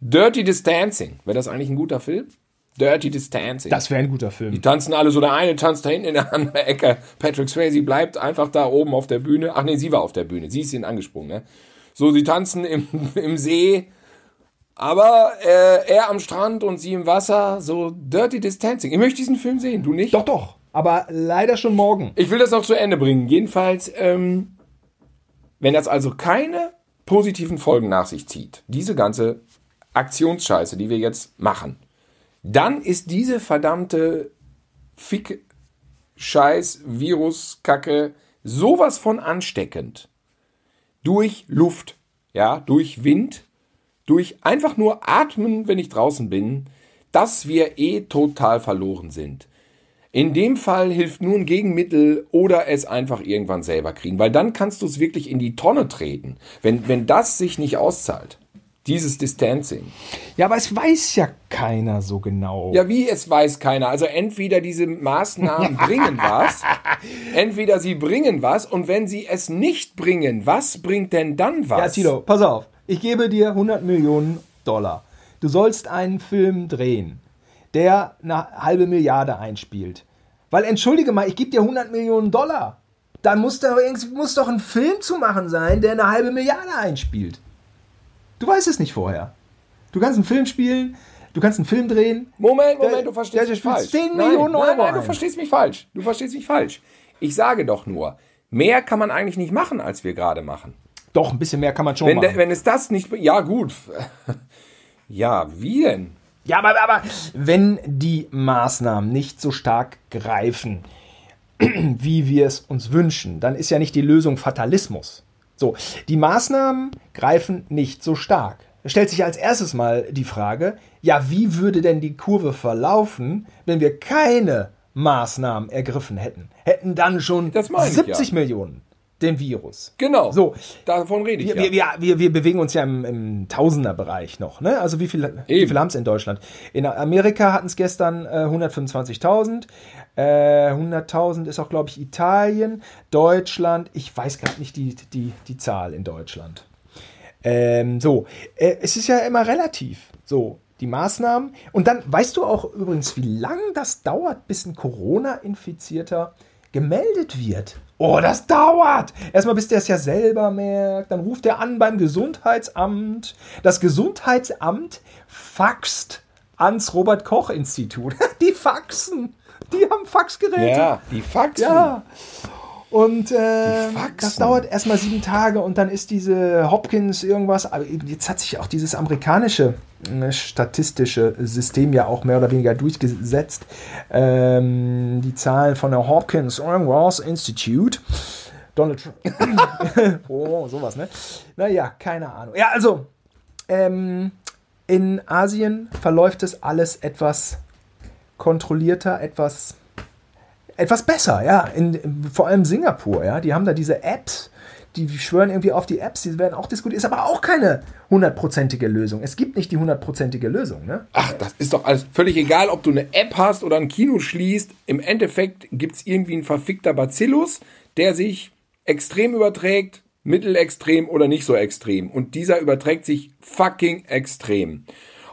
Dirty Distancing, wäre das eigentlich ein guter Film? Dirty Distancing. Das wäre ein guter Film. Die tanzen alle so, der eine tanzt da hinten in der anderen Ecke. Patrick Swayze bleibt einfach da oben auf der Bühne. Ach nee, sie war auf der Bühne. Sie ist ihn angesprungen, ne? So, sie tanzen im, im See. Aber äh, er am Strand und sie im Wasser. So Dirty Distancing. Ich möchte diesen Film sehen, du nicht? Doch, doch. Aber leider schon morgen. Ich will das noch zu Ende bringen. Jedenfalls, ähm, wenn das also keine positiven Folgen nach sich zieht, diese ganze Aktionsscheiße, die wir jetzt machen, dann ist diese verdammte Fick Scheiß Virus Kacke sowas von ansteckend durch Luft, ja, durch Wind, durch einfach nur atmen, wenn ich draußen bin, dass wir eh total verloren sind. In dem Fall hilft nur ein Gegenmittel oder es einfach irgendwann selber kriegen, weil dann kannst du es wirklich in die Tonne treten, wenn, wenn das sich nicht auszahlt. Dieses Distancing. Ja, aber es weiß ja keiner so genau. Ja, wie es weiß keiner. Also entweder diese Maßnahmen bringen was, entweder sie bringen was und wenn sie es nicht bringen, was bringt denn dann was? Ja, Tito, pass auf. Ich gebe dir 100 Millionen Dollar. Du sollst einen Film drehen, der eine halbe Milliarde einspielt. Weil, entschuldige mal, ich gebe dir 100 Millionen Dollar. Dann muss, da, muss doch ein Film zu machen sein, der eine halbe Milliarde einspielt. Du weißt es nicht vorher. Du kannst einen Film spielen, du kannst einen Film drehen. Moment, Moment, der, du verstehst mich falsch. 10 nein, Millionen Euro. Nein, nein, du verstehst mich falsch. Du verstehst mich falsch. Ich sage doch nur, mehr kann man eigentlich nicht machen, als wir gerade machen. Doch, ein bisschen mehr kann man schon wenn machen. wenn es das nicht. Ja, gut. ja, wie denn? Ja, aber, aber wenn die Maßnahmen nicht so stark greifen, wie wir es uns wünschen, dann ist ja nicht die Lösung Fatalismus. So, die Maßnahmen greifen nicht so stark. stellt sich als erstes mal die Frage, ja, wie würde denn die Kurve verlaufen, wenn wir keine Maßnahmen ergriffen hätten? Hätten dann schon Das meine ich, 70 ja. Millionen den Virus. Genau. So. Davon rede ich Wir, ja. wir, wir, wir, bewegen uns ja im, im Tausenderbereich noch. Ne? Also wie viel, wie Eben. viel haben es in Deutschland? In Amerika hatten es gestern äh, 125.000. Äh, 100.000 ist auch, glaube ich, Italien. Deutschland, ich weiß gerade nicht die, die, die Zahl in Deutschland. Ähm, so, äh, es ist ja immer relativ. So, die Maßnahmen. Und dann weißt du auch übrigens, wie lange das dauert, bis ein Corona-Infizierter gemeldet wird. Oh, das dauert. Erstmal, bis der es ja selber merkt. Dann ruft er an beim Gesundheitsamt. Das Gesundheitsamt faxt ans Robert-Koch-Institut. Die faxen. Die haben Faxgeräte. Ja, die Faxen. Ja. Und äh, das dauert erstmal sieben Tage und dann ist diese Hopkins irgendwas. Aber jetzt hat sich auch dieses amerikanische äh, statistische System ja auch mehr oder weniger durchgesetzt. Ähm, die Zahlen von der Hopkins irgendwas Institute. Donald Trump. oh, sowas, ne? Naja, keine Ahnung. Ja, also, ähm, in Asien verläuft es alles etwas kontrollierter, etwas etwas besser, ja. In, vor allem Singapur, ja. Die haben da diese Apps, die schwören irgendwie auf die Apps, die werden auch diskutiert. Ist aber auch keine hundertprozentige Lösung. Es gibt nicht die hundertprozentige Lösung, ne? Ach, das ist doch alles völlig egal, ob du eine App hast oder ein Kino schließt. Im Endeffekt gibt es irgendwie einen verfickter Bacillus, der sich extrem überträgt, mittelextrem oder nicht so extrem. Und dieser überträgt sich fucking extrem.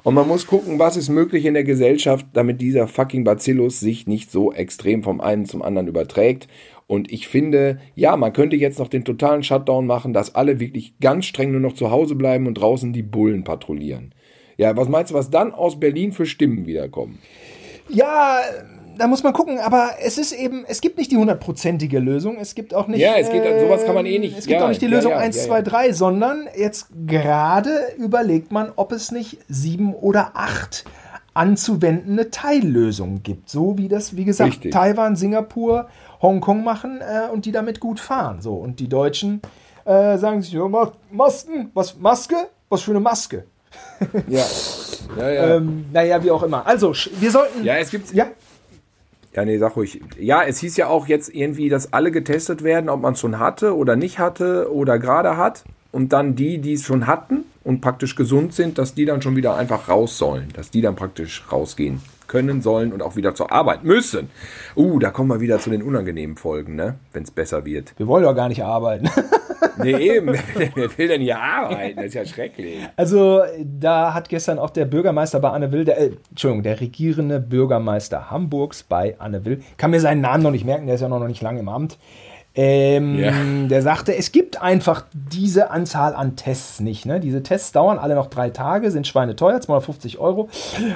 Und man muss gucken, was ist möglich in der Gesellschaft, damit dieser fucking Bacillus sich nicht so extrem vom einen zum anderen überträgt. Und ich finde, ja, man könnte jetzt noch den totalen Shutdown machen, dass alle wirklich ganz streng nur noch zu Hause bleiben und draußen die Bullen patrouillieren. Ja, was meinst du, was dann aus Berlin für Stimmen wiederkommen? Ja, da muss man gucken, aber es ist eben, es gibt nicht die hundertprozentige Lösung. Es gibt auch nicht. Ja, es geht- sowas kann man eh nicht- Es gibt ja, auch nicht die ja, Lösung ja, 1, ja, 2, ja. 3, sondern jetzt gerade überlegt man, ob es nicht sieben oder acht anzuwendende Teillösungen gibt. So wie das, wie gesagt, Richtig. Taiwan, Singapur, Hongkong machen äh, und die damit gut fahren. So, und die Deutschen äh, sagen sich, ja, Ma- Masken, was, Maske? Was für eine Maske? Ja. Ja, ja. Ähm, naja, wie auch immer. Also, wir sollten. ja, es gibt. ja. Ja, nee, sag ruhig. Ja, es hieß ja auch jetzt irgendwie, dass alle getestet werden, ob man es schon hatte oder nicht hatte oder gerade hat. Und dann die, die es schon hatten und praktisch gesund sind, dass die dann schon wieder einfach raus sollen. Dass die dann praktisch rausgehen können sollen und auch wieder zur Arbeit müssen. Uh, da kommen wir wieder zu den unangenehmen Folgen, ne? Wenn es besser wird. Wir wollen doch gar nicht arbeiten. Nee, eben. Wer will, denn- hier arbeiten? Das ist ja schrecklich. Also, da hat gestern auch der Bürgermeister bei Anne Will, der, äh, Entschuldigung, der regierende Bürgermeister Hamburgs bei Anne Will, kann mir seinen Namen noch nicht merken, der ist ja noch nicht lange im Amt. Ähm, Ja. Der sagte, es gibt einfach diese Anzahl an Tests nicht. Ne? Diese Tests dauern alle noch drei Tage, sind schweineteuer, 250 Euro.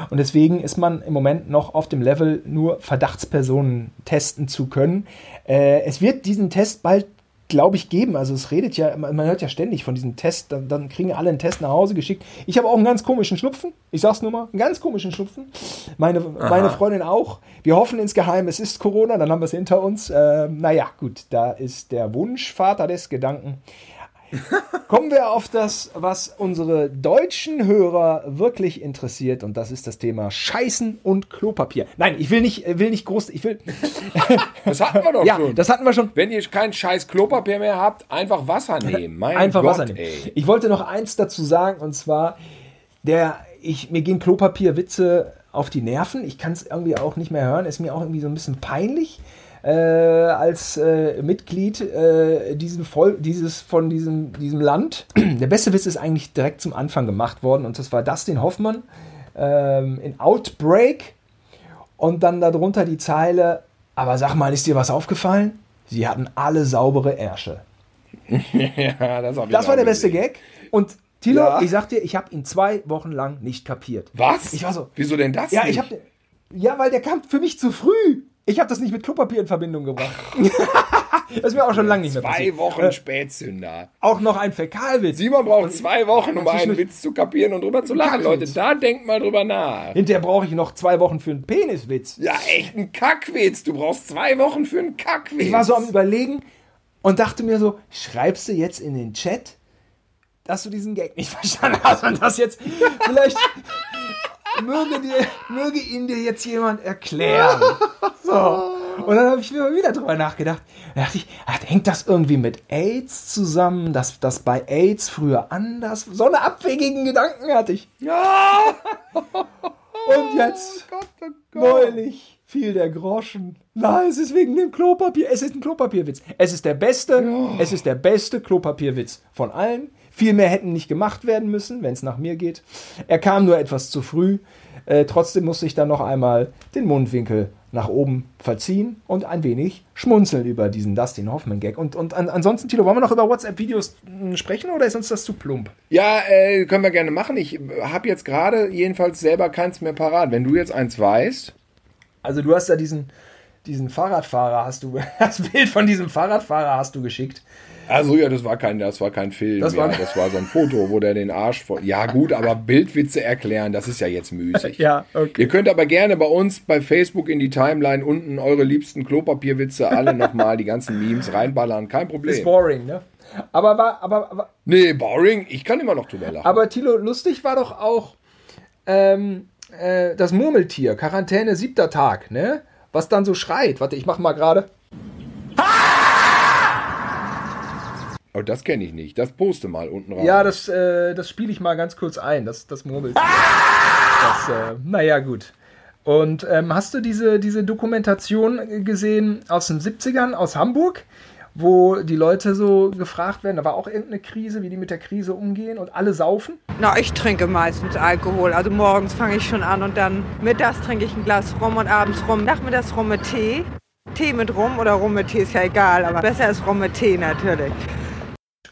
Und deswegen ist man im Moment noch auf dem Level, nur Verdachtspersonen testen zu können. Äh, es wird diesen Test bald glaube ich, geben. Also es redet ja, man hört ja ständig von diesem Test, dann, dann kriegen alle einen Test nach Hause geschickt. Ich habe auch einen ganz komischen Schnupfen. Ich sag's nur mal, einen ganz komischen Schnupfen. Meine, meine Freundin auch. Wir hoffen insgeheim, es ist Corona, dann haben wir es hinter uns. Ähm, naja, gut, da ist der Wunsch, Vater des Gedanken. Kommen wir auf das, was unsere deutschen Hörer wirklich interessiert, und das ist das Thema Scheißen und Klopapier. Nein, ich will nicht, will nicht groß, ich will. Das hatten wir doch ja, schon. das hatten wir schon. Wenn ihr kein scheiß Klopapier mehr habt, einfach Wasser nehmen. Mein Einfach Gott, Wasser nehmen. ey. Ich wollte noch eins dazu sagen, und zwar, der, ich, mir gehen Klopapierwitze auf die Nerven. Ich kann es irgendwie auch nicht mehr hören. Ist mir auch irgendwie so ein bisschen peinlich. Äh, als äh, Mitglied äh, diesen Voll dieses, von diesem, diesem Land. Der beste Witz ist eigentlich direkt zum Anfang gemacht worden und das war Dustin Hoffmann ähm, in Outbreak und dann darunter die Zeile, aber sag mal, ist dir was aufgefallen? Sie hatten alle saubere Ärsche. Ja, das hab Das war der beste. Gag. Und Tilo, Ja. ich sag dir, ich habe ihn zwei Wochen lang nicht kapiert. Was? Ich war so. Wieso denn das? Ja, nicht? ich habe. Ja, weil der kam für mich zu früh. Ich habe das nicht mit Klopapier in Verbindung gebracht. das ist mir auch schon lange nicht mehr Zwei passiert. Wochen Äh, Spätzünder. auch noch ein Fäkalwitz. Simon braucht zwei Wochen, um einen Witz zu kapieren und drüber zu lachen. Leute, da denkt mal drüber nach. Hinterher brauche ich noch zwei Wochen für einen Peniswitz. Ja, echt ein Kackwitz. Du brauchst zwei Wochen für einen Kackwitz. Ich war so am Überlegen und dachte mir so, schreibst du jetzt in den Chat, dass du diesen Gag nicht verstanden hast und das jetzt vielleicht möge, dir, möge ihn dir jetzt jemand erklären. So. Und dann habe ich mir wieder drüber nachgedacht. Da dachte ich, ach, hängt das irgendwie mit AIDS zusammen, dass das bei AIDS früher anders. So eine abwegigen Gedanken hatte ich. Ja! Und jetzt, neulich, fiel der Groschen. Nein, es ist wegen dem Klopapier. Es ist ein Klopapierwitz. Es ist der beste, es ist der beste Klopapierwitz von allen. Viel mehr hätten nicht gemacht werden müssen, wenn es nach mir geht. Er kam nur etwas zu früh. Äh, trotzdem musste ich dann noch einmal den Mundwinkel nach oben verziehen und ein wenig schmunzeln über diesen Dustin Hoffman-Gag. Und, und an, ansonsten, Tilo, wollen wir noch über WhatsApp-Videos mh, sprechen oder ist uns das zu plump? Ja, äh, können wir gerne machen. Ich habe jetzt gerade jedenfalls selber keins mehr parat. Wenn du jetzt eins weißt. Also du hast ja diesen, diesen Fahrradfahrer, hast du, das Bild von diesem Fahrradfahrer hast du geschickt. Also ja, das war kein, das war kein Film. Das Das war- ja, das war so ein Foto, wo der den Arsch vor. Ja gut, aber Bildwitze erklären, das ist ja jetzt müßig. Ja, okay. Ihr könnt aber gerne bei uns bei Facebook in die Timeline unten eure liebsten Klopapierwitze alle nochmal, die ganzen Memes reinballern, kein Ist Problem. boring, ne? Aber war, aber, aber, Nee, boring, ich kann immer noch drüber lachen. aber Tilo, lustig war doch auch ähm, äh, das Murmeltier, Quarantäne siebter Tag, ne? Was dann so schreit. Warte, ich mach mal gerade. oh, das kenne ich nicht. Das poste mal unten rein. Ja, das, äh, das spiele ich mal ganz kurz ein, das, das Murmeltier. Das, äh, naja, gut. Und ähm, hast du diese, diese Dokumentation gesehen aus den 70ern aus Hamburg, wo die Leute so gefragt werden, da war auch irgendeine Krise, wie die mit der Krise umgehen und alle saufen? Na, ich trinke meistens Alkohol. Also morgens fange ich schon an und dann mittags trinke ich ein Glas Rum und abends Rum. Nachmittags Rum mit Tee. Tee mit Rum oder Rum mit Tee ist ja egal, aber besser ist Rum mit Tee natürlich.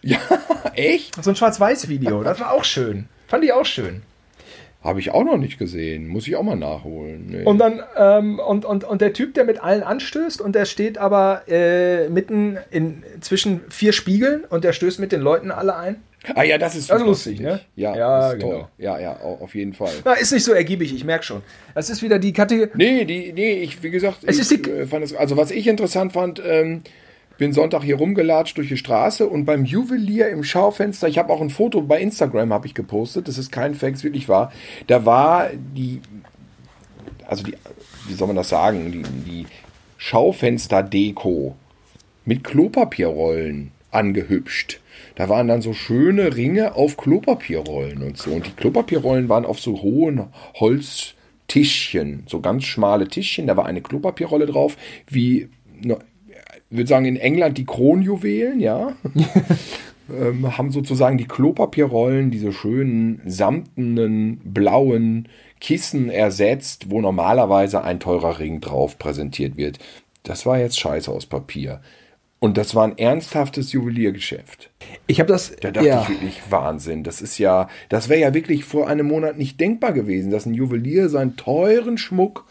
Ja, echt? So ein Schwarz-Weiß-Video, das war auch schön. Fand ich auch schön. Habe ich auch noch nicht gesehen. Muss ich auch mal nachholen. Nee. Und dann, ähm, und, und, und der Typ, der mit allen anstößt und der steht aber äh, mitten in, zwischen vier Spiegeln und der stößt mit den Leuten alle ein. ah ja, das ist Also super, lustig, ne? Ja, Ja, das ist genau. toll. Ja, ja, au- auf jeden Fall. Na, ist nicht so ergiebig, ich merke schon. Das ist wieder die Kategorie. Nee, die, nee, ich, wie gesagt, Es ich, ist die- äh, fand es, also was ich interessant fand, ähm, bin Sonntag hier rumgelatscht durch die Straße und beim Juwelier im Schaufenster, ich habe auch ein Foto bei Instagram habe ich gepostet, das ist kein Fake, wirklich wahr, da war die, also die, wie soll man das sagen, die, die Schaufensterdeko mit Klopapierrollen angehübscht. Da waren dann so schöne Ringe auf Klopapierrollen und so. Und die Klopapierrollen waren auf so hohen Holztischchen, so ganz schmale Tischchen. Da war eine Klopapierrolle drauf, wie, ne, würde sagen, in England die Kronjuwelen, ja. ähm, haben sozusagen die Klopapierrollen, diese schönen samtenen, blauen Kissen ersetzt, wo normalerweise ein teurer Ring drauf präsentiert wird. Das war jetzt Scheiße aus Papier. Und das war ein ernsthaftes Juweliergeschäft. Ich habe das. Da dachte ja. ich wirklich, Wahnsinn. Das ist ja, das wäre ja wirklich vor einem Monat nicht denkbar gewesen, dass ein Juwelier seinen teuren Schmuck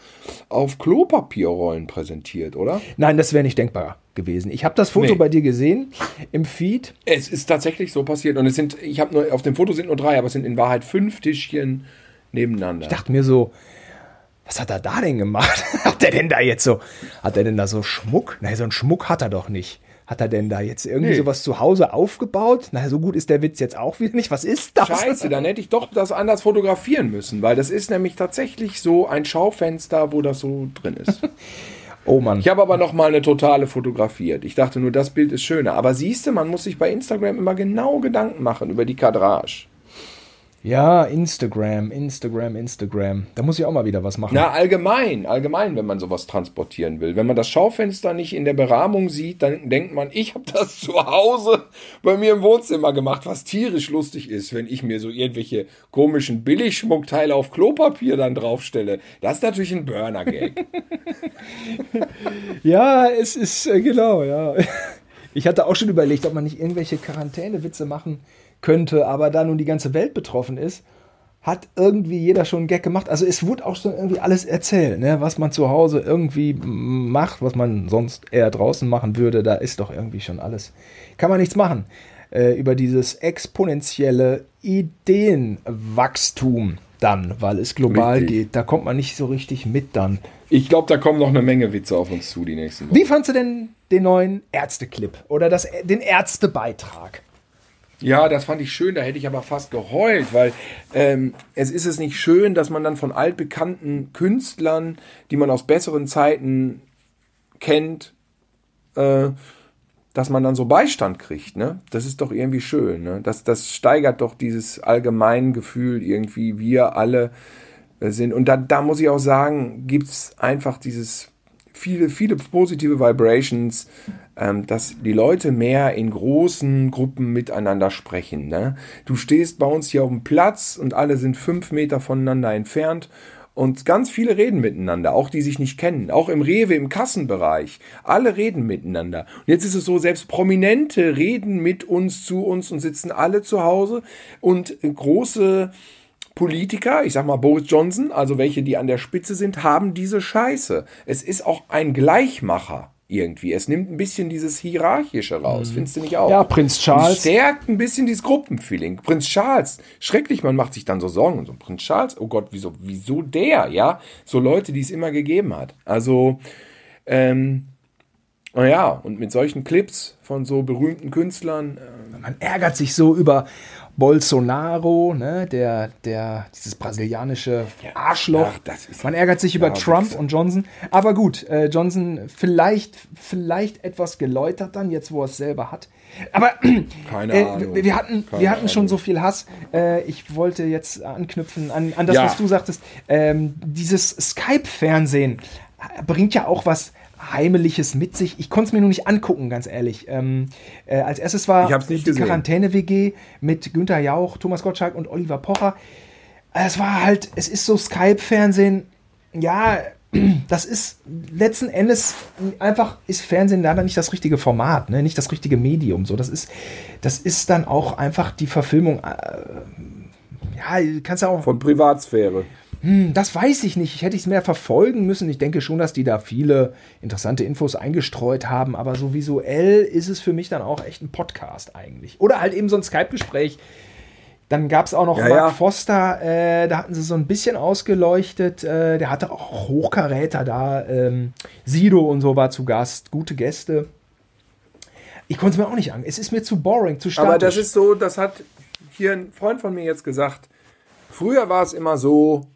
auf Klopapierrollen präsentiert, oder? Nein, das wäre nicht denkbar gewesen. Ich habe das Foto Nee. bei dir gesehen im Feed. Es ist tatsächlich so passiert. Und es sind, ich habe nur, auf dem Foto sind nur drei, aber es sind in Wahrheit fünf Tischchen nebeneinander. Ich dachte mir so, was hat er da denn gemacht? hat er denn da jetzt so, hat er denn da so Schmuck? Nein, so einen Schmuck hat er doch nicht. Hat er denn da jetzt irgendwie Nee. sowas zu Hause aufgebaut? Na, so gut ist der Witz jetzt auch wieder nicht. Was ist das? Scheiße, dann hätte ich doch das anders fotografieren müssen, weil das ist nämlich tatsächlich so ein Schaufenster, wo das so drin ist. Oh Mann. Ich habe aber noch mal eine totale fotografiert. Ich dachte nur, das Bild ist schöner. Aber siehst du, man muss sich bei Instagram immer genau Gedanken machen über die Kadrage. Ja, Instagram, Instagram, Instagram. Da muss ich auch mal wieder was machen. Na, allgemein, allgemein, wenn man sowas transportieren will. Wenn man das Schaufenster nicht in der Berahmung sieht, dann denkt man, ich habe das zu Hause bei mir im Wohnzimmer gemacht, was tierisch lustig ist, wenn ich mir so irgendwelche komischen Billigschmuckteile auf Klopapier dann draufstelle. Das ist natürlich ein Burner-Gag. Ja, es ist äh, genau, ja. Ich hatte auch schon überlegt, ob man nicht irgendwelche Quarantänewitze machen könnte, aber da nun die ganze Welt betroffen ist, hat irgendwie jeder schon einen Gag gemacht. Also es wurde auch schon irgendwie alles erzählt, ne? was man zu Hause irgendwie macht, was man sonst eher draußen machen würde. Da ist doch irgendwie schon alles. Kann man nichts machen. Äh, über dieses exponentielle Ideenwachstum dann, weil es global Richtig. geht. Da kommt man nicht so richtig mit dann. Ich glaube, da kommen noch eine Menge Witze auf uns zu die nächsten Wochen. Wie fandst du denn den neuen Ärzte-Clip oder das, den Ärzte-Beitrag? Ja, das fand ich schön, da hätte ich aber fast geheult, weil ähm, es ist es nicht schön, dass man dann von altbekannten Künstlern, die man aus besseren Zeiten kennt, äh, dass man dann so Beistand kriegt, ne? Das ist doch irgendwie schön, ne? Das, das steigert doch dieses Allgemeingefühl irgendwie, wir alle äh, sind. Und da, da muss ich auch sagen, gibt's einfach dieses viele, viele positive Vibrations, dass die Leute mehr in großen Gruppen miteinander sprechen. Ne? Du stehst bei uns hier auf dem Platz und alle sind fünf Meter voneinander entfernt und ganz viele reden miteinander, auch die sich nicht kennen. Auch im Rewe, im Kassenbereich. Alle reden miteinander. Und jetzt ist es so, selbst Prominente reden mit uns, zu uns und sitzen alle zu Hause. Und große Politiker, ich sag mal Boris Johnson, also welche, die an der Spitze sind, haben diese Scheiße. Es ist auch ein Gleichmacher irgendwie. Es nimmt ein bisschen dieses Hierarchische raus, mhm. findest du nicht auch? Ja, Prinz Charles. Und stärkt ein bisschen dieses Gruppenfeeling. Prinz Charles, schrecklich, man macht sich dann so Sorgen. So, Prinz Charles, oh Gott, wieso, wieso der, ja? So Leute, die es immer gegeben hat. Also, ähm, naja, und mit solchen Clips von so berühmten Künstlern. Äh, man ärgert sich so über Bolsonaro, ne, der, der, dieses brasilianische Arschloch. Ach, Man ärgert sich über Trump und Johnson. Aber gut, äh, Johnson vielleicht, vielleicht etwas geläutert dann, jetzt wo er es selber hat. Aber Keine äh, Ahnung. wir hatten, Keine wir hatten schon so viel Hass. Äh, ich wollte jetzt anknüpfen an, an das, ja. was du sagtest. Ähm, dieses Skype-Fernsehen bringt ja auch was Heimeliges mit sich. Ich konnte es mir nur nicht angucken, ganz ehrlich. Ähm, äh, als erstes war die Quarantäne-WG mit Günther Jauch, Thomas Gottschalk und Oliver Pocher. Es war halt, es ist so Skype-Fernsehen. Ja, das ist letzten Endes einfach ist Fernsehen leider nicht das richtige Format, ne? nicht das richtige Medium. So, das ist, das ist dann auch einfach die Verfilmung. Äh, ja, kannst ja auch von Privatsphäre. Hm, das weiß ich nicht. Ich hätte es mehr verfolgen müssen. Ich denke schon, dass die da viele interessante Infos eingestreut haben, aber so visuell ist es für mich dann auch echt ein Podcast eigentlich. Oder halt eben so ein Skype-Gespräch. Dann gab es auch noch ja, Mark ja. Foster, äh, da hatten sie so ein bisschen ausgeleuchtet. Äh, der hatte auch Hochkaräter da. Ähm, Sido und so war zu Gast. Gute Gäste. Ich konnte es mir auch nicht an. Es ist mir zu boring, zu statisch. Aber das ist so, das hat hier ein Freund von mir jetzt gesagt. Früher war es immer so,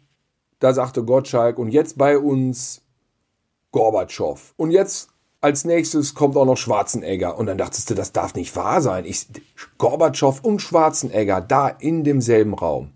da sagte Gottschalk, und jetzt bei uns Gorbatschow. Und jetzt als nächstes kommt auch noch Schwarzenegger. Und dann dachtest du, das darf nicht wahr sein. Ich, Gorbatschow und Schwarzenegger da in demselben Raum.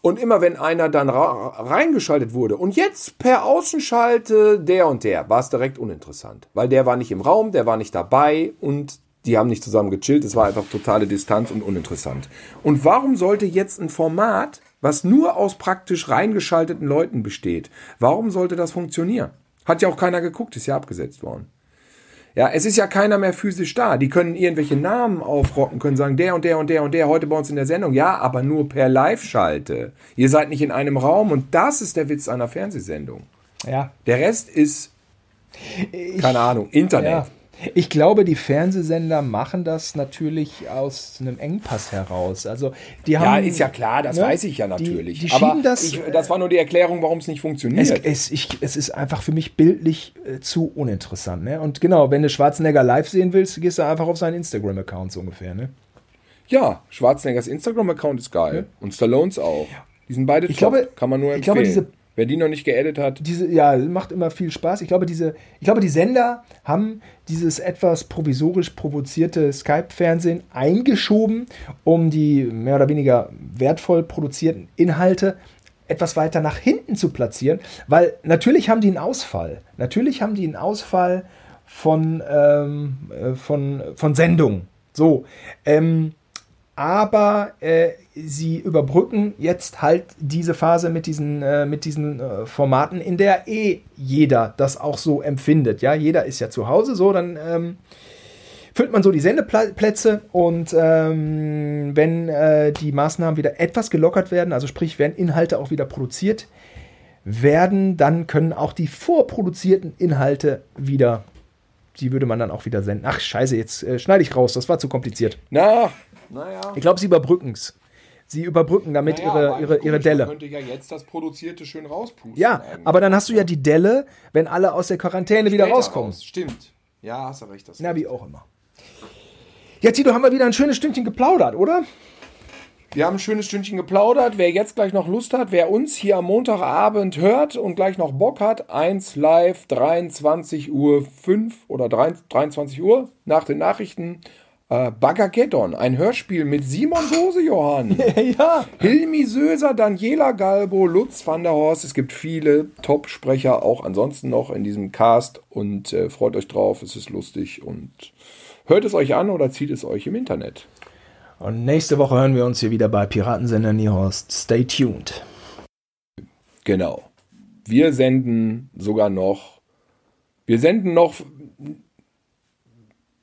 Und immer wenn einer dann reingeschaltet wurde und jetzt per Außenschalte der und der, war es direkt uninteressant. Weil der war nicht im Raum, der war nicht dabei und die haben nicht zusammen gechillt. Es war einfach totale Distanz und uninteressant. Und warum sollte jetzt ein Format was nur aus praktisch reingeschalteten Leuten besteht. Warum sollte das funktionieren? Hat ja auch keiner geguckt, ist ja abgesetzt worden. Ja, es ist ja keiner mehr physisch da. Die können irgendwelche Namen aufrocken, können sagen, der und der und der und der heute bei uns in der Sendung. Ja, aber nur per Live-Schalte. Ihr seid nicht in einem Raum und das ist der Witz einer Fernsehsendung. Ja. Der Rest ist, keine Ahnung, Internet. Ja. Ich glaube, die Fernsehsender machen das natürlich aus einem Engpass heraus. Also die haben, ja, ist ja klar, das ne? weiß ich ja natürlich. Die, die Aber das, ich, das war nur die Erklärung, warum es nicht funktioniert. Es, es, ich, es ist einfach für mich bildlich äh, zu uninteressant. Ne? Und genau, wenn du Schwarzenegger live sehen willst, gehst du einfach auf seinen Instagram-Account so ungefähr. Ne? Ja, Schwarzeneggers Instagram-Account ist geil. Ja. Und Stallones auch. Die sind beide ich top. Glaube, kann man nur empfehlen. Ich glaube, diese Wer die noch nicht geedit hat. Diese, ja, macht immer viel Spaß. Ich glaube, diese, ich glaube, die Sender haben dieses etwas provisorisch provozierte Skype-Fernsehen eingeschoben, um die mehr oder weniger wertvoll produzierten Inhalte etwas weiter nach hinten zu platzieren, weil natürlich haben die einen Ausfall. Natürlich haben die einen Ausfall von, ähm, äh, von, von Sendungen. So. Ähm, aber äh, sie überbrücken jetzt halt diese Phase mit diesen, äh, mit diesen äh, Formaten, in der eh jeder das auch so empfindet. Ja, jeder ist ja zu Hause so, dann ähm, füllt man so die Sendeplätze und ähm, wenn äh, die Maßnahmen wieder etwas gelockert werden, also sprich, werden Inhalte auch wieder produziert werden, dann können auch die vorproduzierten Inhalte wieder, die würde man dann auch wieder senden. Ach, scheiße, jetzt äh, schneide ich raus, das war zu kompliziert. Na, naja. Ich glaube, sie überbrücken es. Sie überbrücken damit naja, ihre, ihre, ihre Delle. Man könnte ja jetzt das Produzierte schön rauspusten. Ja, eigentlich. aber dann hast du ja die Delle, wenn alle aus der Quarantäne Später wieder rauskommen. Raus. Stimmt. Ja, hast du recht. Das Na, wie auch immer. Ja, Tito, haben wir wieder ein schönes Stündchen geplaudert, oder? Wir haben ein schönes Stündchen geplaudert. Wer jetzt gleich noch Lust hat, wer uns hier am Montagabend hört und gleich noch Bock hat, 1 live, 23 Uhr 5 oder 23 Uhr nach den Nachrichten. Äh, Bagageddon, ein Hörspiel mit Simon Sose, Johann. ja. Hilmi Söser, Daniela Galbo, Lutz van der Horst. Es gibt viele Top-Sprecher auch ansonsten noch in diesem Cast und äh, freut euch drauf. Es ist lustig und hört es euch an oder zieht es euch im Internet. Und nächste Woche hören wir uns hier wieder bei Piratensender Niehorst. Stay tuned. Genau. Wir senden sogar noch. Wir senden noch.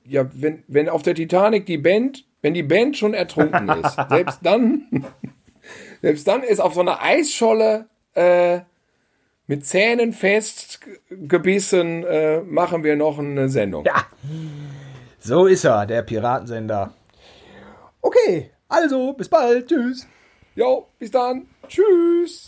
Ja, wenn, wenn auf der Titanic die Band, wenn die Band schon ertrunken ist, selbst dann, selbst dann ist auf so einer Eisscholle äh, mit Zähnen festgebissen, äh, machen wir noch eine Sendung. Ja, so ist er, der Piratensender. Okay, also bis bald. Tschüss. Jo, bis dann. Tschüss.